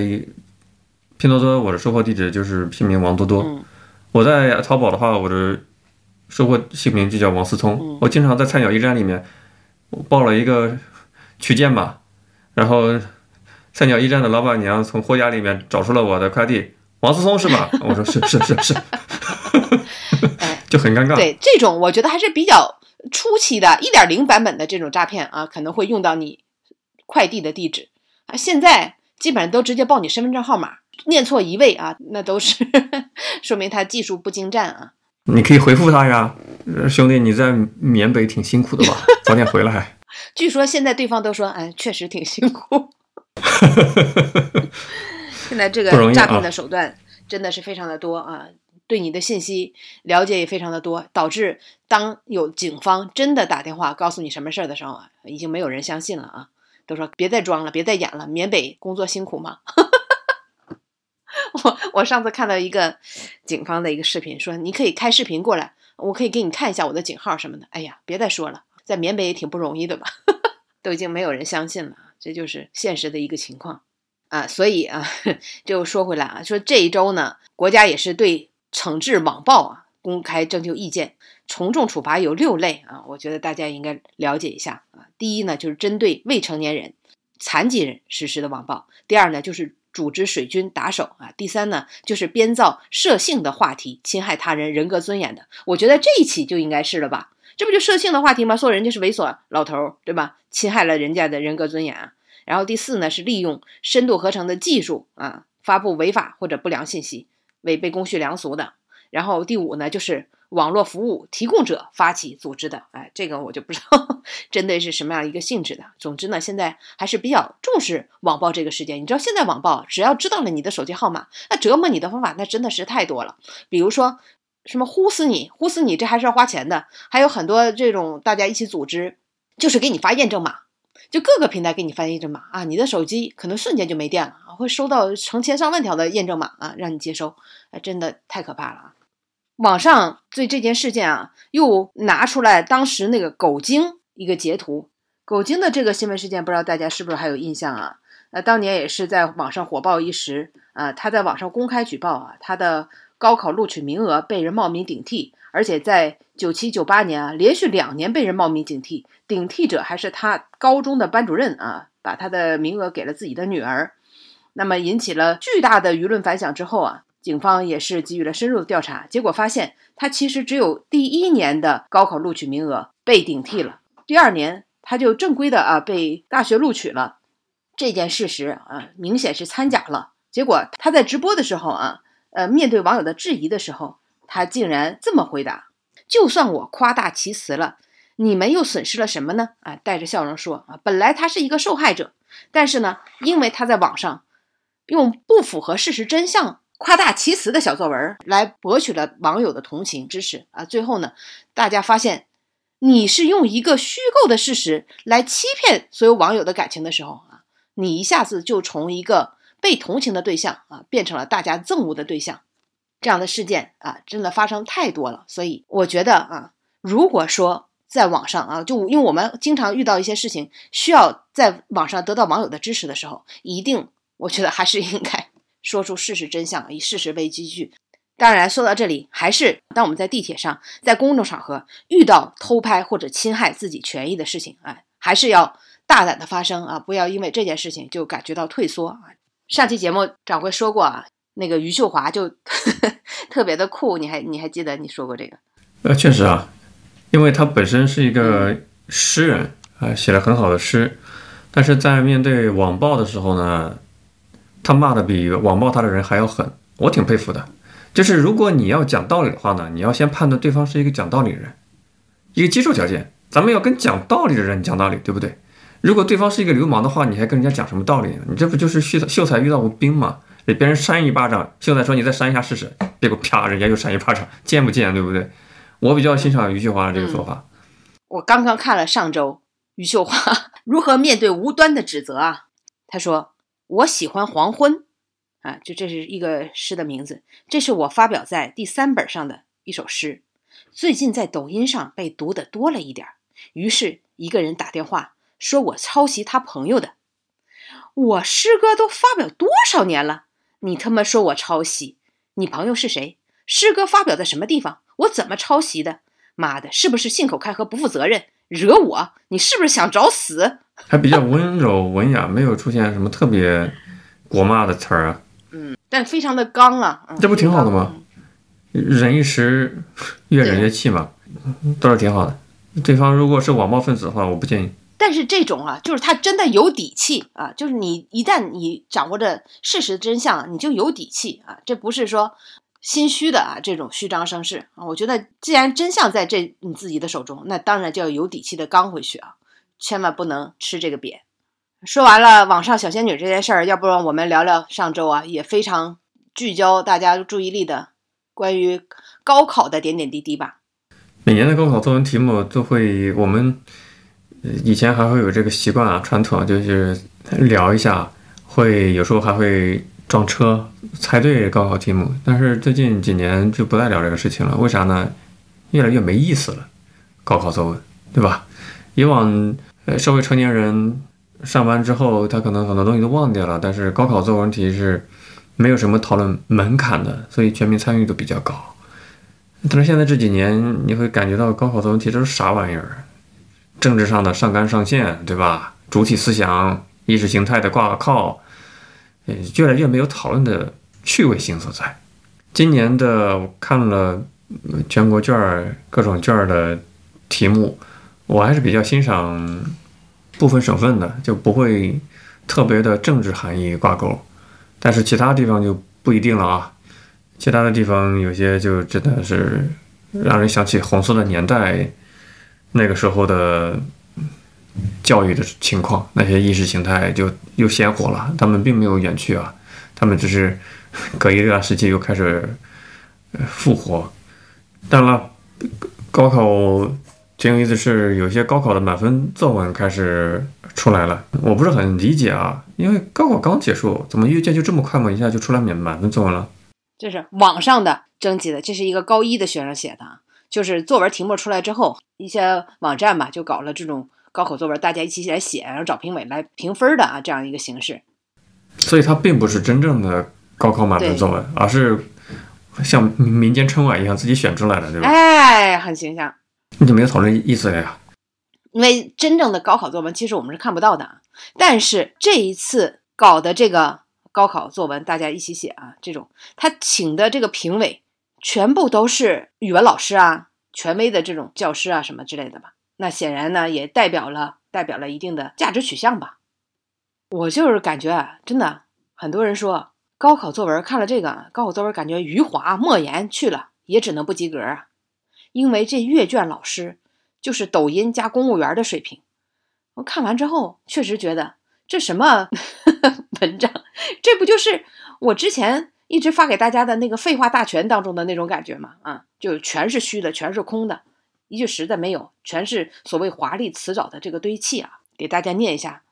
拼多多我的收货地址就是拼名王多多。嗯我在淘宝的话，我的收货姓名就叫王思聪。嗯我经常在菜鸟驿站里面，我报了一个取件码，然后菜鸟驿站的老板娘从货架里面找出了我的快递，王思聪是吧？我说是是是是，哎，就很尴尬。对这种，我觉得还是比较初期的一点零版本的这种诈骗啊，可能会用到你快递的地址啊。现在基本上都直接报你身份证号码，念错一位啊，那都是 说明他技术不精湛啊。你可以回复他呀，呃兄弟，你在缅北挺辛苦的吧？早点回来。据说现在对方都说，哎，确实挺辛苦。现在这个诈骗的手段真的是非常的多啊，对你的信息了解也非常的多，导致当有警方真的打电话告诉你什么事儿的时候啊，已经没有人相信了啊，都说别再装了，别再演了，缅北工作辛苦吗？我我上次看到一个警方的一个视频，说你可以开视频过来，我可以给你看一下我的警号什么的。哎呀，别再说了，在缅北也挺不容易的吧，都已经没有人相信了，这就是现实的一个情况啊。所以啊，就说回来啊，说这一周呢，国家也是对惩治网暴啊公开征求意见，从重处罚有六类啊，我觉得大家应该了解一下啊。第一呢，就是针对未成年人、残疾人实施的网暴；第二呢，就是组织水军打手啊；第三呢，就是编造涉性的话题，侵害他人人格尊严的。我觉得这一起就应该是了吧？这不就涉性的话题吗？说人家是猥琐老头，对吧？侵害了人家的人格尊严啊。然后第四呢，是利用深度合成的技术啊，发布违法或者不良信息，违背公序良俗的。然后第五呢，就是网络服务提供者发起组织的，哎，这个我就不知道 针对是什么样一个性质的。总之呢，现在还是比较重视网暴这个事件。你知道，现在网暴只要知道了你的手机号码，那折磨你的方法那真的是太多了。比如说什么呼死你，呼死你，这还是要花钱的。还有很多这种大家一起组织，就是给你发验证码。就各个平台给你发验证码啊，你的手机可能瞬间就没电了，会收到成千上万条的验证码啊，让你接收，哎，真的太可怕了啊！网上对这件事件啊，又拿出来当时那个狗精一个截图，狗精的这个新闻事件，不知道大家是不是还有印象啊？呃，当年也是在网上火爆一时啊，他在网上公开举报啊，他的高考录取名额被人冒名顶替，而且在九七九八年啊，连续两年被人冒名顶替，顶替者还是他高中的班主任啊，把他的名额给了自己的女儿，那么引起了巨大的舆论反响之后啊。警方也是给予了深入的调查，结果发现他其实只有第一年的高考录取名额被顶替了，第二年他就正规的啊被大学录取了。这件事实啊，明显是掺假了。结果他在直播的时候啊，呃，面对网友的质疑的时候，他竟然这么回答：“就算我夸大其词了，你们又损失了什么呢？”啊，带着笑容说：“啊，本来他是一个受害者，但是呢，因为他在网上用不符合事实真相。”夸大其词的小作文来博取了网友的同情支持啊。最后呢，大家发现你是用一个虚构的事实来欺骗所有网友的感情的时候啊，你一下子就从一个被同情的对象啊，变成了大家憎恶的对象。这样的事件啊，真的发生太多了。所以我觉得啊，如果说在网上啊，就因为我们经常遇到一些事情，需要在网上得到网友的支持的时候，一定我觉得还是应该。说出事实真相，以事实为依据。当然，说到这里，还是当我们在地铁上、在公众场合遇到偷拍或者侵害自己权益的事情，哎，还是要大胆的发声啊！不要因为这件事情就感觉到退缩啊。上期节目掌柜说过啊，那个余秀华就 特别的酷，你还你还记得你说过这个？呃，确实啊，因为他本身是一个诗人啊，写了很好的诗，但是在面对网暴的时候呢？他骂的比网暴他的人还要狠，我挺佩服的。就是如果你要讲道理的话呢，你要先判断对方是一个讲道理的人，一个基础条件，咱们要跟讲道理的人讲道理，对不对？如果对方是一个流氓的话，你还跟人家讲什么道理？你这不就是秀秀才遇到吴兵吗？给别人扇一巴掌，秀才说你再扇一下试试，结果啪，人家又扇一巴掌，贱不贱，对不对？我比较欣赏余秀华的这个说法。我刚刚看了上周余秀华如何面对无端的指责啊，他说。我喜欢黄昏，啊，就这是一个诗的名字。这是我发表在第三本上的一首诗，最近在抖音上被读的多了一点。于是一个人打电话说我抄袭他朋友的，我诗歌都发表多少年了，你他妈说我抄袭？你朋友是谁？诗歌发表在什么地方？我怎么抄袭的？妈的，是不是信口开河、不负责任？惹我？你是不是想找死？还比较温柔文雅，没有出现什么特别国骂的词儿啊。嗯，但非常的刚啊。这不挺好的吗？忍一时，越忍越气嘛，倒是挺好的。对方如果是网暴分子的话，我不建议。但是这种啊，就是他真的有底气啊，就是你一旦你掌握着事实真相，你就有底气啊。这不是说心虚的啊，这种虚张声势啊。我觉得既然真相在这你自己的手中，那当然就要有底气的刚回去啊。千万不能吃这个瘪。说完了网上小仙女这件事儿，要不然我们聊聊上周啊也非常聚焦大家注意力的关于高考的点点滴滴吧。每年的高考作文题目都会，我们以前还会有这个习惯啊传统，就是聊一下，会有时候还会撞车猜对高考题目。但是最近几年就不再聊这个事情了，为啥呢？越来越没意思了，高考作文，对吧？以往。呃，社会成年人上班之后，他可能很多东西都忘掉了。但是高考作文题是没有什么讨论门槛的，所以全民参与度比较高。但是现在这几年，你会感觉到高考作文题都是啥玩意儿？政治上的上纲上线，对吧？主体思想、意识形态的挂靠，越来越没有讨论的趣味性所在。今年的我看了全国卷儿各种卷儿的题目。我还是比较欣赏部分省份的，就不会特别的政治含义挂钩，但是其他地方就不一定了啊。其他的地方有些就真的是让人想起红色的年代，那个时候的教育的情况，那些意识形态就又鲜活了。他们并没有远去啊，他们只是隔一段时期又开始复活。当然了，高考。挺有意思是，有些高考的满分作文开始出来了，我不是很理解啊，因为高考刚结束，怎么阅卷就这么快嘛，一下就出来满满分作文了？这是网上的征集的，这是一个高一的学生写的，就是作文题目出来之后，一些网站吧就搞了这种高考作文，大家一起来写，然后找评委来评分的啊，这样一个形式。所以它并不是真正的高考满分作文，而是像民间春晚一样自己选出来的，对吧？哎，很形象。你就没有讨论意思了呀？因为真正的高考作文其实我们是看不到的，但是这一次搞的这个高考作文，大家一起写啊，这种他请的这个评委全部都是语文老师啊，权威的这种教师啊什么之类的吧？那显然呢，也代表了代表了一定的价值取向吧？我就是感觉啊，真的很多人说高考作文看了这个高考作文，感觉余华、莫言去了也只能不及格啊。因为这阅卷老师就是抖音加公务员的水平，我看完之后确实觉得这什么 文章，这不就是我之前一直发给大家的那个废话大全当中的那种感觉吗，啊，就全是虚的，全是空的，一句实的没有，全是所谓华丽辞藻的这个堆砌啊。给大家念一下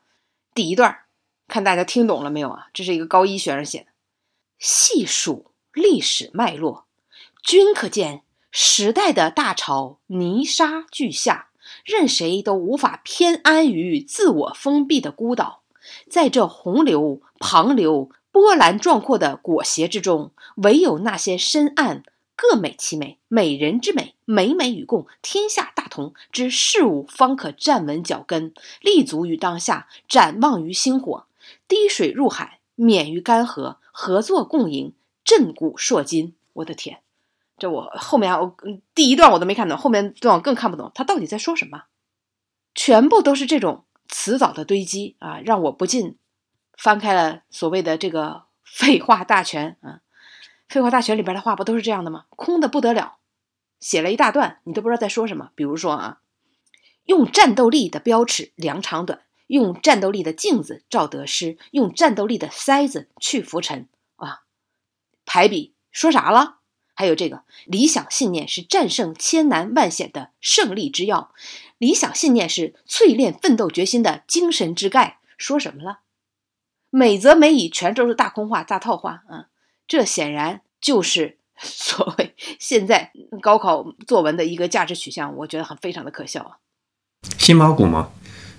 第一段，看大家听懂了没有啊？这是一个高一学生写的，细数历史脉络，均可见时代的大潮泥沙俱下，任谁都无法偏安于自我封闭的孤岛，在这洪流旁流。波澜壮阔的裹挟之中，唯有那些深谙各美其美，美人之美，美美与共，天下大同之事物，方可站稳脚跟，立足于当下，展望于星火，滴水入海，免于干涸，合作共赢，振古烁今。我的天，这我后面我第一段我都没看懂，后面段我更看不懂，他到底在说什么？全部都是这种词藻的堆积啊，让我不禁。翻开了所谓的这个废话大全啊，废话大全里边的话不都是这样的吗？空的不得了，写了一大段，你都不知道在说什么。比如说啊，用战斗力的标尺量长短，用战斗力的镜子照得失，用战斗力的筛子去浮尘啊。排比说啥了？还有这个理想信念是战胜千难万险的胜利之药，理想信念是淬炼奋斗决心的精神之钙。说什么了？美则美矣，全都是大空话、大套话啊！这显然就是 所谓现在高考作文的一个价值取向，我觉得很非常的可笑啊。辛巴谷嘛，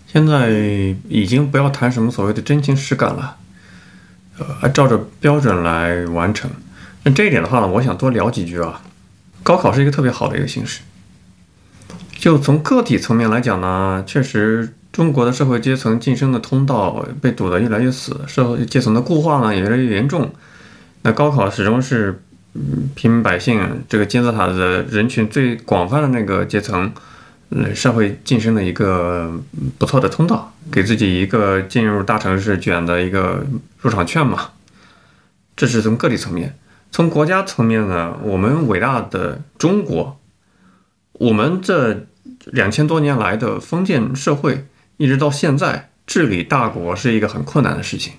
现在已经不要谈什么所谓的真情实感了，呃，照着标准来完成。那这一点的话呢，我想多聊几句啊。高考是一个特别好的一个形式，就从个体层面来讲呢，确实。中国的社会阶层晋升的通道被堵得越来越死，社会阶层的固化呢也越来越严重。那高考始终是嗯平民百姓这个金字塔的人群最广泛的那个阶层，嗯社会晋升的一个不错的通道，给自己一个进入大城市卷的一个入场券嘛。这是从个体层面，从国家层面呢，我们伟大的中国，我们这两千多年来的封建社会。一直到现在，治理大国是一个很困难的事情。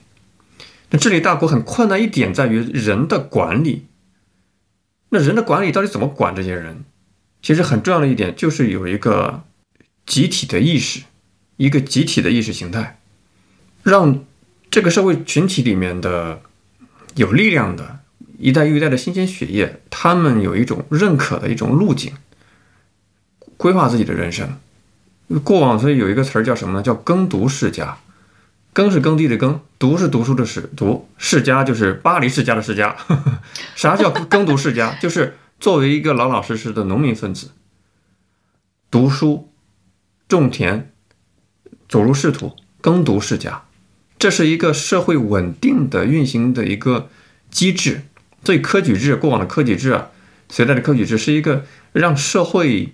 那治理大国很困难一点在于人的管理。那人的管理到底怎么管这些人？其实很重要的一点就是有一个集体的意识，一个集体的意识形态，让这个社会群体里面的有力量的一代又一代的新鲜血液，他们有一种认可的一种路径，规划自己的人生。过往所以有一个词儿叫什么呢？叫耕读世家。耕是耕地的耕，读是读书的史读，世家就是巴黎世家的世家。啥叫耕读世家？就是作为一个老老实实的农民分子，读书、种田、走入仕途，耕读世家，这是一个社会稳定的运行的一个机制。所以科举制，过往的科举制啊，隋代的科举制是一个让社会。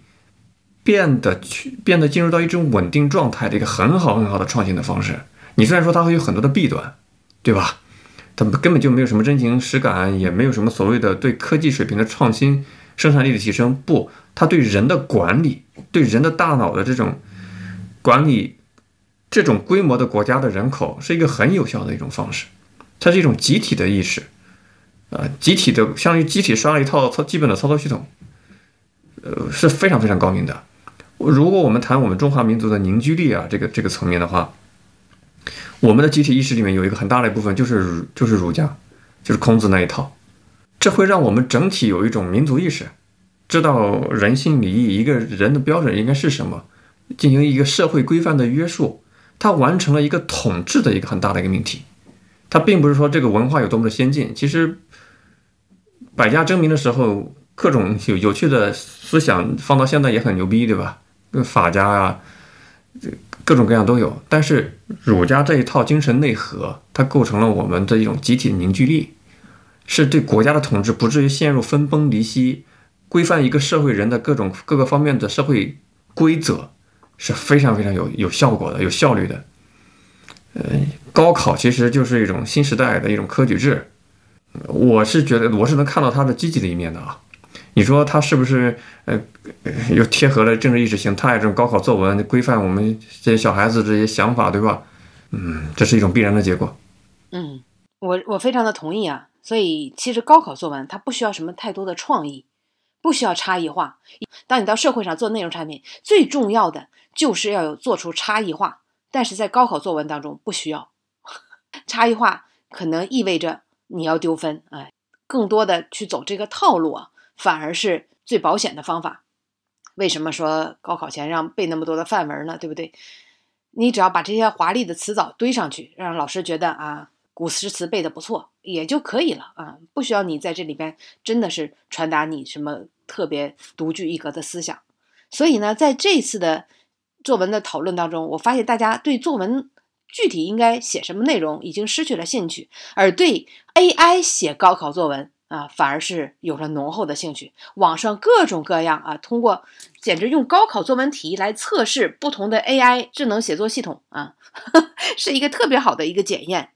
变得去变得进入到一种稳定状态的一个很好很好的创新的方式。你虽然说它会有很多的弊端，对吧？它根本就没有什么真情实感，也没有什么所谓的对科技水平的创新、生产力的提升。不，它对人的管理、对人的大脑的这种管理，这种规模的国家的人口是一个很有效的一种方式。它是一种集体的意识，呃，集体的相当于集体刷了一套操基本的操作系统，呃，是非常非常高明的。如果我们谈我们中华民族的凝聚力啊，这个这个层面的话，我们的集体意识里面有一个很大的一部分就是儒，就是儒家，就是孔子那一套，这会让我们整体有一种民族意识，知道人性礼义，一个人的标准应该是什么，进行一个社会规范的约束，它完成了一个统治的一个很大的一个命题。它并不是说这个文化有多么的先进，其实百家争鸣的时候，各种有有趣的思想放到现在也很牛逼，对吧？法家啊，这各种各样都有，但是儒家这一套精神内核，它构成了我们的一种集体凝聚力，是对国家的统治不至于陷入分崩离析，规范一个社会人的各种各个方面的社会规则，是非常非常有有效果的、有效率的。呃，高考其实就是一种新时代的一种科举制，我是觉得我是能看到它的积极的一面的啊。你说他是不是呃，又贴合了政治意识形态这种高考作文规范我们这些小孩子这些想法，对吧？嗯，这是一种必然的结果。嗯，我我非常的同意啊。所以其实高考作文它不需要什么太多的创意，不需要差异化。当你到社会上做内容产品，最重要的就是要有做出差异化。但是在高考作文当中不需要 差异化，可能意味着你要丢分。哎，更多的去走这个套路啊，反而是最保险的方法。为什么说高考前让背那么多的范文呢？对不对？你只要把这些华丽的词藻堆上去，让老师觉得啊，古诗词背的不错，也就可以了啊，不需要你在这里边真的是传达你什么特别独具一格的思想。所以呢，在这次的作文的讨论当中，我发现大家对作文具体应该写什么内容已经失去了兴趣，而对 AI 写高考作文。啊，反而是有了浓厚的兴趣。网上各种各样啊，通过简直用高考作文题来测试不同的 AI 智能写作系统啊，是一个特别好的一个检验。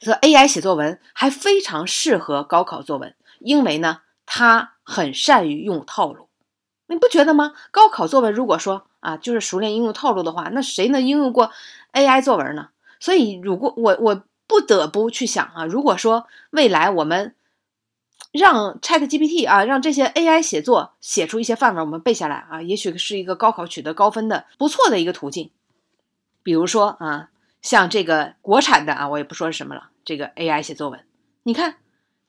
说 AI 写作文还非常适合高考作文，因为呢，它很善于用套路。你不觉得吗？高考作文如果说啊，就是熟练应用套路的话，那谁能应用过 AI 作文呢？所以，如果我我不得不去想啊，如果说未来我们让 Chat GPT 啊，让这些 AI 写作写出一些范文，我们背下来啊，也许是一个高考取得高分的不错的一个途径。比如说啊，像这个国产的啊，我也不说是什么了，这个 AI 写作文，你看。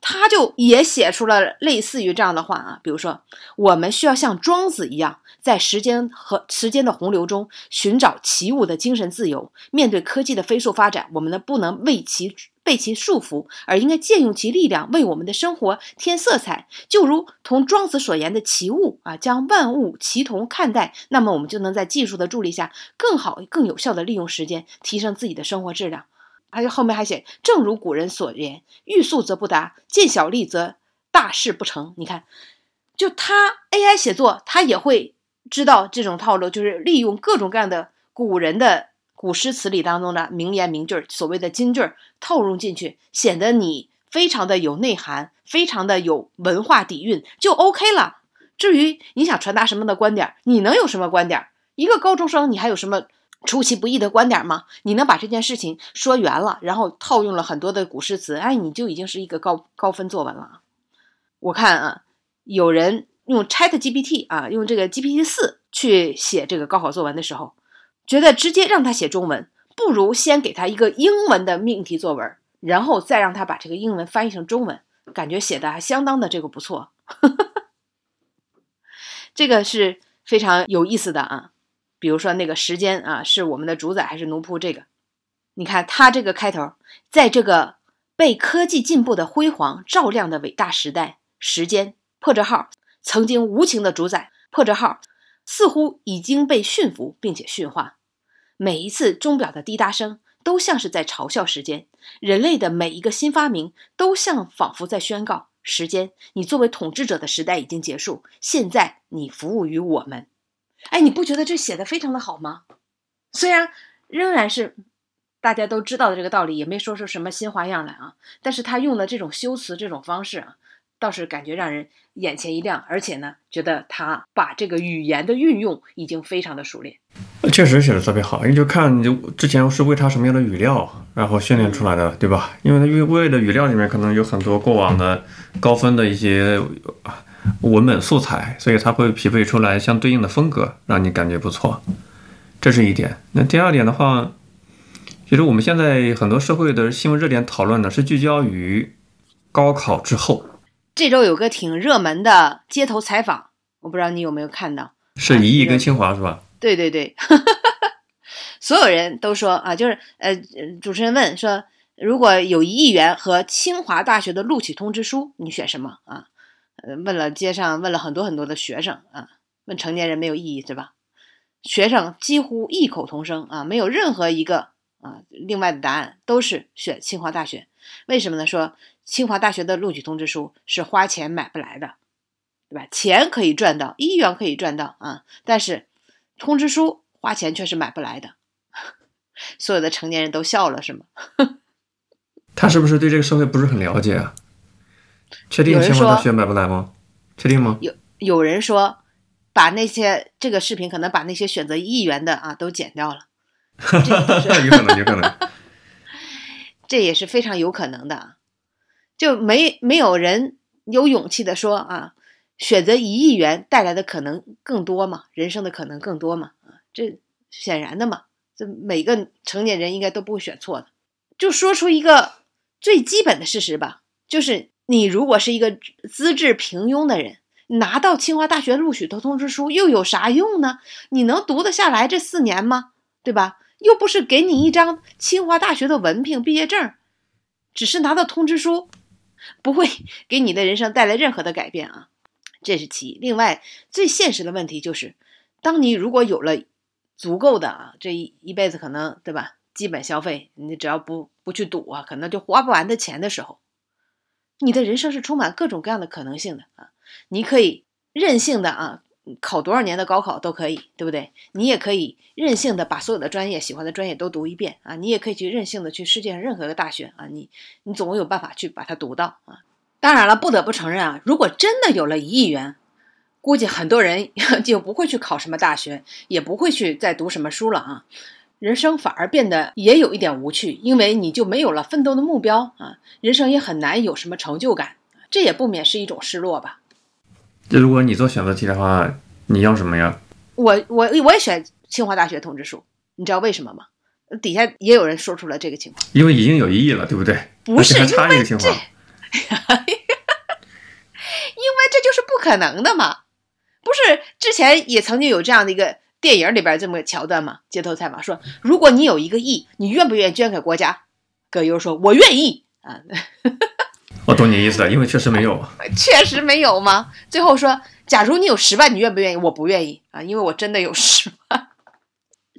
他就也写出了类似于这样的话啊，比如说，我们需要像庄子一样，在时间和时间的洪流中寻找奇物的精神自由。面对科技的飞速发展，我们呢不能为其被其束缚，而应该借用其力量，为我们的生活添色彩。就如同庄子所言的“齐物”啊，将万物齐同看待，那么我们就能在技术的助力下，更好、更有效地利用时间，提升自己的生活质量。还有后面还写，正如古人所言：“欲速则不达，见小利则大事不成。”你看，就他 AI 写作，他也会知道这种套路，就是利用各种各样的古人的古诗词里当中的名言名句，所谓的金句套用进去，显得你非常的有内涵，非常的有文化底蕴，就 OK 了。至于你想传达什么的观点，你能有什么观点？一个高中生，你还有什么？出其不意的观点吗？你能把这件事情说圆了，然后套用了很多的古诗词，哎，你就已经是一个高高分作文了。我看啊，有人用 Chat GPT 啊，用这个 GPT 四去写这个高考作文的时候，觉得直接让他写中文，不如先给他一个英文的命题作文，然后再让他把这个英文翻译成中文，感觉写的还相当的这个不错。这个是非常有意思的啊。比如说那个时间啊，是我们的主宰还是奴仆？这个，你看他这个开头，在这个被科技进步的辉煌照亮的伟大时代，时间破折号曾经无情的主宰，破折号似乎已经被驯服并且驯化。每一次钟表的滴答声，都像是在嘲笑时间。人类的每一个新发明，都像仿佛在宣告：时间，你作为统治者的时代已经结束，现在你服务于我们。哎，你不觉得这写的非常的好吗？虽然仍然是大家都知道的这个道理，也没说出什么新花样来啊，但是他用的这种修辞这种方式啊，倒是感觉让人眼前一亮，而且呢，觉得他把这个语言的运用已经非常的熟练。确实写的特别好，你就看你之前是喂他什么样的语料，然后训练出来的，对吧？因为他喂的语料里面可能有很多过往的高分的一些。文本素材，所以它会匹配出来相对应的风格，让你感觉不错。这是一点。那第二点的话，其实我们现在很多社会的新闻热点讨论呢，是聚焦于高考之后。这周有个挺热门的街头采访，我不知道你有没有看到？是一亿跟清华是吧？对对对，所有人都说啊，就是呃，主持人问说，如果有一亿元和清华大学的录取通知书，你选什么啊？呃，问了街上问了很多很多的学生啊，问成年人没有意义是吧？学生几乎异口同声啊，没有任何一个啊另外的答案，都是选清华大学。为什么呢？说清华大学的录取通知书是花钱买不来的，对吧？钱可以赚到，一元可以赚到啊，但是通知书花钱却是买不来的。所有的成年人都笑了，是吗？他是不是对这个社会不是很了解啊？确定清华大学买不来吗？确定吗？有有人说，把那些这个视频可能把那些选择一元的啊都剪掉了，有可能，有可能，这也是非常有可能的。就没没有人有勇气的说啊，选择一亿元带来的可能更多嘛，人生的可能更多嘛啊，这显然的嘛，这每个成年人应该都不会选错的。就说出一个最基本的事实吧，就是你如果是一个资质平庸的人，拿到清华大学录取的通知书又有啥用呢？你能读得下来这四年吗？对吧？又不是给你一张清华大学的文凭、毕业证，只是拿到通知书，不会给你的人生带来任何的改变啊。这是其一。另外，最现实的问题就是，当你如果有了足够的啊，这一一辈子可能对吧？基本消费，你只要不不去赌啊，可能就花不完的钱的时候，你的人生是充满各种各样的可能性的啊。你可以任性的啊，考多少年的高考都可以，对不对？你也可以任性的把所有的专业喜欢的专业都读一遍啊。你也可以去任性的去世界上任何一个大学啊，你你总会有办法去把它读到啊。当然了，不得不承认啊，如果真的有了一亿元，估计很多人 就不会去考什么大学，也不会去再读什么书了啊。人生反而变得也有一点无趣，因为你就没有了奋斗的目标啊，人生也很难有什么成就感，这也不免是一种失落吧。就如果你做选择题的话，你要什么呀？我我我也选清华大学通知书，你知道为什么吗？底下也有人说出了这个情况，因为已经有异议了，对不对？不是，还差一个这，清华。因为这就是不可能的嘛。不是之前也曾经有这样的一个。电影里边这么个桥段嘛？街头采访说：“如果你有一个亿，你愿不愿意捐给国家？”葛优说：“我愿意啊。”我懂你意思了，因为确实没有，确实没有吗？最后说：“假如你有十万，你愿不愿意？”我不愿意啊，因为我真的有十万。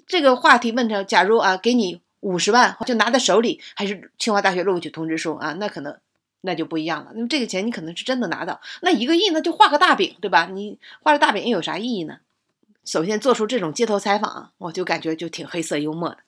这个话题问成：假如啊，给你五十万，就拿在手里，还是清华大学录取通知书啊？那可能那就不一样了。那么这个钱你可能是真的拿到，那一个亿呢，就画个大饼，对吧？你画个大饼又有啥意义呢？首先做出这种街头采访，我就感觉就挺黑色幽默的。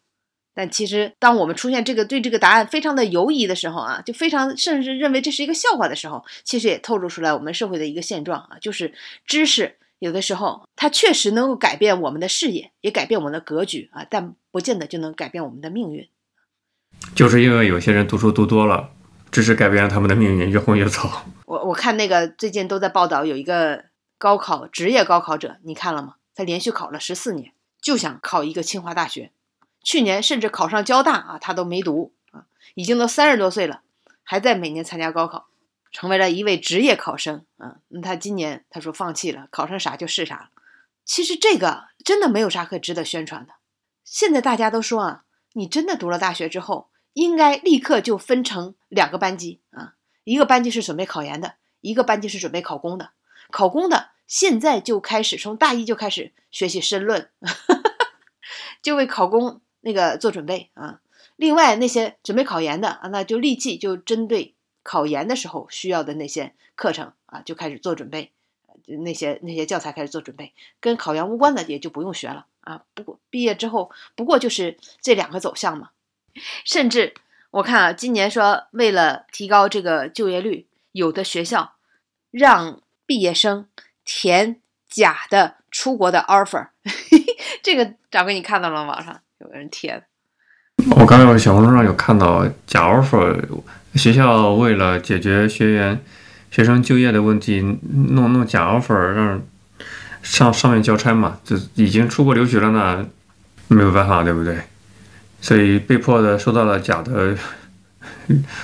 但其实，当我们出现这个对这个答案非常的犹疑的时候啊，就非常甚至认为这是一个笑话的时候，其实也透露出来我们社会的一个现状啊，就是知识有的时候它确实能够改变我们的视野，也改变我们的格局啊，但不见得就能改变我们的命运。就是因为有些人读书读多了，知识改变了他们的命运，越混越糟。我我看那个最近都在报道有一个高考职业高考者，你看了吗？他连续考了十四年，就想考一个清华大学。去年甚至考上交大啊，他都没读啊，已经都三十多岁了，还在每年参加高考，成为了一位职业考生啊。那他今年他说放弃了，考上啥就是啥。其实这个真的没有啥可值得宣传的。现在大家都说啊，你真的读了大学之后，应该立刻就分成两个班级啊，一个班级是准备考研的，一个班级是准备考公的。考公的。现在就开始，从大一就开始学习申论，就为考公那个做准备啊。另外那些准备考研的啊，那就立即就针对考研的时候需要的那些课程啊，就开始做准备，那些那些教材开始做准备，跟考研无关的也就不用学了啊。不过毕业之后，不过就是这两个走向嘛。甚至我看啊，今年说为了提高这个就业率，有的学校让毕业生。填假的出国的 offer，这个掌柜你看到了吗？网上有个人贴的。我刚才小红书上有看到假 offer，学校为了解决学员学生就业的问题，弄弄假 offer 让上上面交差嘛。就已经出国留学了呢，没有办法，对不对？所以被迫的收到了假的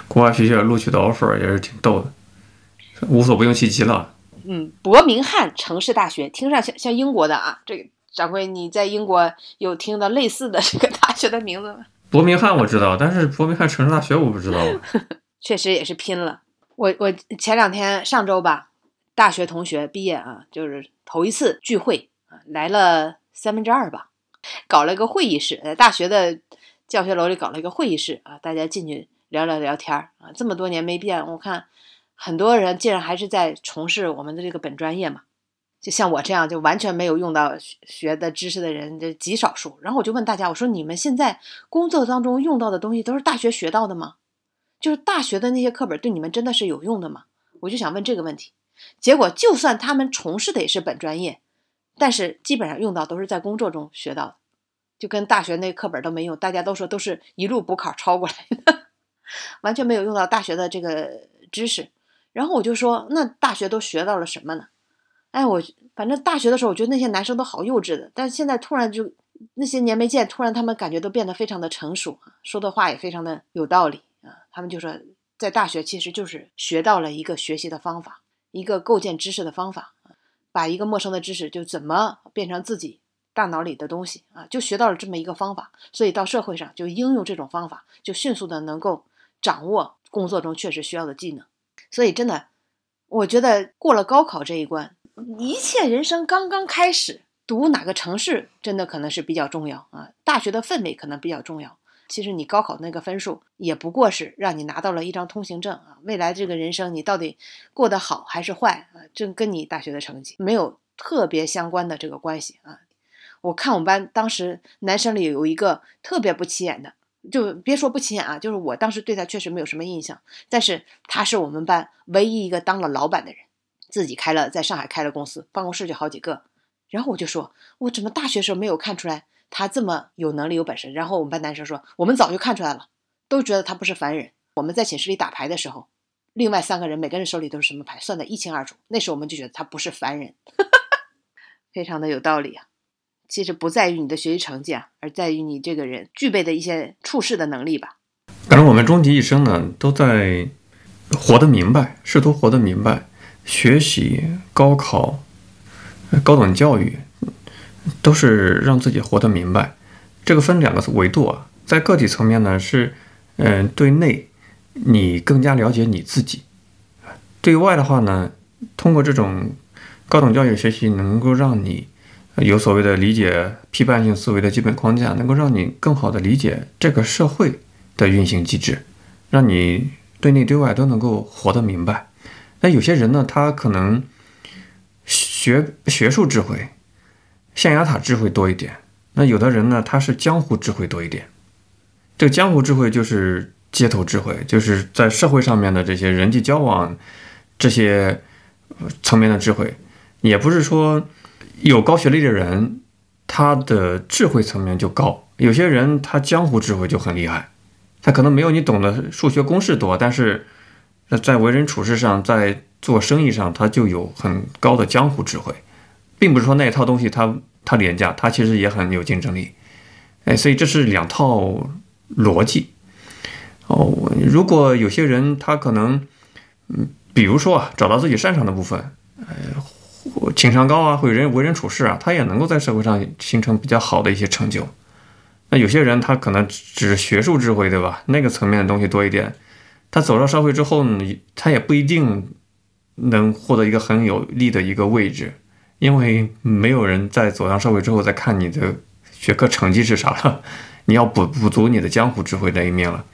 国外学校录取的 offer，也是挺逗的，无所不用其极了。嗯，伯明翰城市大学听上像像英国的啊，这个掌柜你在英国有听到类似的这个大学的名字吗？伯明翰我知道，但是伯明翰城市大学我不知道。确实也是拼了。我我前两天上周吧，大学同学毕业啊，就是头一次聚会啊，来了三分之二吧，搞了一个会议室，在大学的教学楼里搞了一个会议室啊，大家进去聊聊聊天啊，这么多年没变，我看。很多人竟然还是在从事我们的这个本专业嘛，就像我这样就完全没有用到学的知识的人，就极少数。然后我就问大家，我说你们现在工作当中用到的东西都是大学学到的吗？就是大学的那些课本对你们真的是有用的吗？我就想问这个问题。结果就算他们从事的也是本专业，但是基本上用到都是在工作中学到的，就跟大学那课本都没用。大家都说都是一路补考抄过来的，完全没有用到大学的这个。知识。然后我就说，那大学都学到了什么呢？哎，我反正大学的时候，我觉得那些男生都好幼稚的，但现在突然就那些年没见，突然他们感觉都变得非常的成熟，说的话也非常的有道理啊。他们就说，在大学其实就是学到了一个学习的方法，一个构建知识的方法，把一个陌生的知识就怎么变成自己大脑里的东西啊，就学到了这么一个方法，所以到社会上就应用这种方法，就迅速的能够掌握工作中确实需要的技能。所以，真的，我觉得过了高考这一关，一切人生刚刚开始。读哪个城市真的可能是比较重要啊，大学的氛围可能比较重要。其实你高考那个分数也不过是让你拿到了一张通行证啊，未来这个人生你到底过得好还是坏啊，这跟你大学的成绩没有特别相关的这个关系啊。我看我们班当时男生里有一个特别不起眼的。就别说不起眼啊，就是我当时对他确实没有什么印象，但是他是我们班唯一一个当了老板的人，自己开了在上海开了公司，办公室就好几个。然后我就说，我怎么大学时候没有看出来他这么有能力有本事？然后我们班男生说，我们早就看出来了，都觉得他不是凡人。我们在寝室里打牌的时候，另外三个人每个人手里都是什么牌，算得一清二楚。那时候我们就觉得他不是凡人，非常的有道理啊。其实不在于你的学习成绩啊，而在于你这个人具备的一些处事的能力吧。可能我们终其一生呢，都在活得明白，试图活得明白。学习、高考、高等教育，都是让自己活得明白。这个分两个维度啊，在个体层面呢，是嗯，对内你更加了解你自己；对外的话呢，通过这种高等教育学习，能够让你。有所谓的理解批判性思维的基本框架，能够让你更好的理解这个社会的运行机制，让你对内对外都能够活得明白。那有些人呢，他可能学学术智慧、象牙塔智慧多一点；那有的人呢，他是江湖智慧多一点。这个江湖智慧就是街头智慧，就是在社会上面的这些人际交往这些层面的智慧，也不是说。有高学历的人，他的智慧层面就高；有些人他江湖智慧就很厉害，他可能没有你懂的数学公式多，但是在为人处事上，在做生意上，他就有很高的江湖智慧，并不是说那一套东西他他廉价，他其实也很有竞争力。哎，所以这是两套逻辑。哦，如果有些人他可能，嗯，比如说啊，找到自己擅长的部分，呃。情商高啊，会人为人处事啊，他也能够在社会上形成比较好的一些成就。那有些人他可能只是学术智慧，对吧？那个层面的东西多一点，他走上社会之后呢，他也不一定能获得一个很有利的一个位置，因为没有人在走上社会之后再看你的学科成绩是啥了，你要补补足你的江湖智慧那一面了。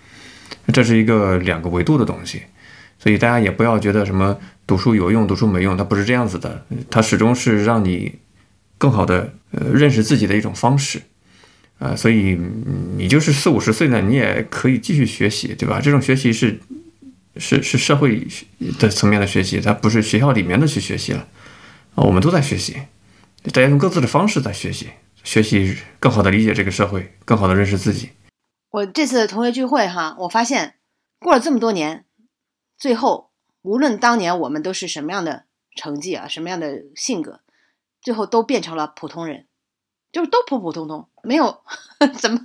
这是一个两个维度的东西，所以大家也不要觉得什么。读书有用，读书没用，它不是这样子的，它始终是让你更好的呃认识自己的一种方式，啊，所以你就是四五十岁呢，你也可以继续学习，对吧？这种学习是是是社会的层面的学习，它不是学校里面的去学习了啊，我们都在学习，大家用各自的方式在学习，学习更好的理解这个社会，更好的认识自己。我这次同学聚会哈，我发现过了这么多年，最后。无论当年我们都是什么样的成绩啊，什么样的性格，最后都变成了普通人，就是都普普通通，没有 怎么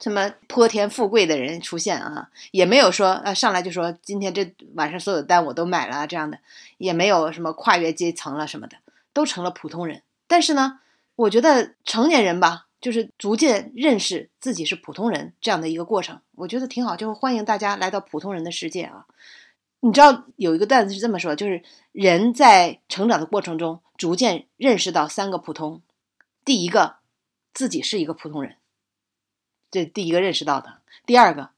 什么泼天富贵的人出现啊，也没有说呃上来就说今天这晚上所有的单我都买了这样的，也没有什么跨越阶层了什么的，都成了普通人。但是呢，我觉得成年人吧，就是逐渐认识自己是普通人这样的一个过程，我觉得挺好，就欢迎大家来到普通人的世界啊。你知道有一个段子是这么说，就是人在成长的过程中，逐渐认识到三个普通。第一个，自己是一个普通人，这第一个认识到的；第二个，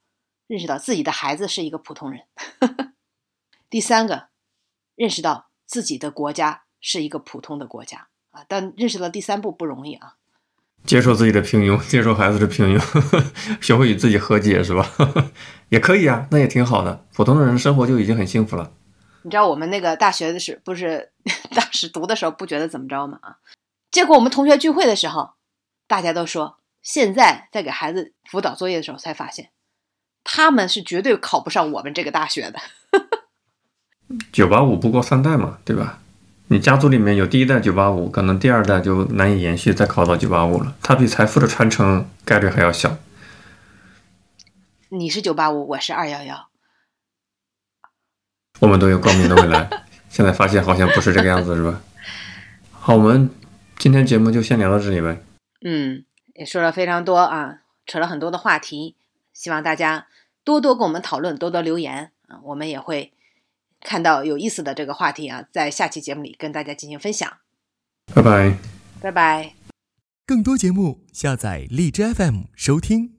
认识到自己的孩子是一个普通人；第三个，认识到自己的国家是一个普通的国家啊。但认识到第三步不容易啊。接受自己的平庸，接受孩子的平庸，学会与自己和解，是吧？也可以啊，那也挺好的。普通的人生活就已经很幸福了。你知道我们那个大学的时不是当时读的时候不觉得怎么着吗？啊，结果我们同学聚会的时候，大家都说，现在在给孩子辅导作业的时候才发现，他们是绝对考不上我们这个大学的。九八五不过三代嘛，对吧？你家族里面有第一代九八五，可能第二代就难以延续再考到九八五了，它比财富的传承概率还要小。你是九八五，我是二幺幺。我们都有光明的未来，现在发现好像不是这个样子，是吧？好，我们今天节目就先聊到这里呗。嗯，也说了非常多啊，扯了很多的话题，希望大家多多跟我们讨论，多多留言啊，我们也会看到有意思的这个话题啊，在下期节目里跟大家进行分享。拜拜。拜拜。更多节目，下载荔枝 FM 收听。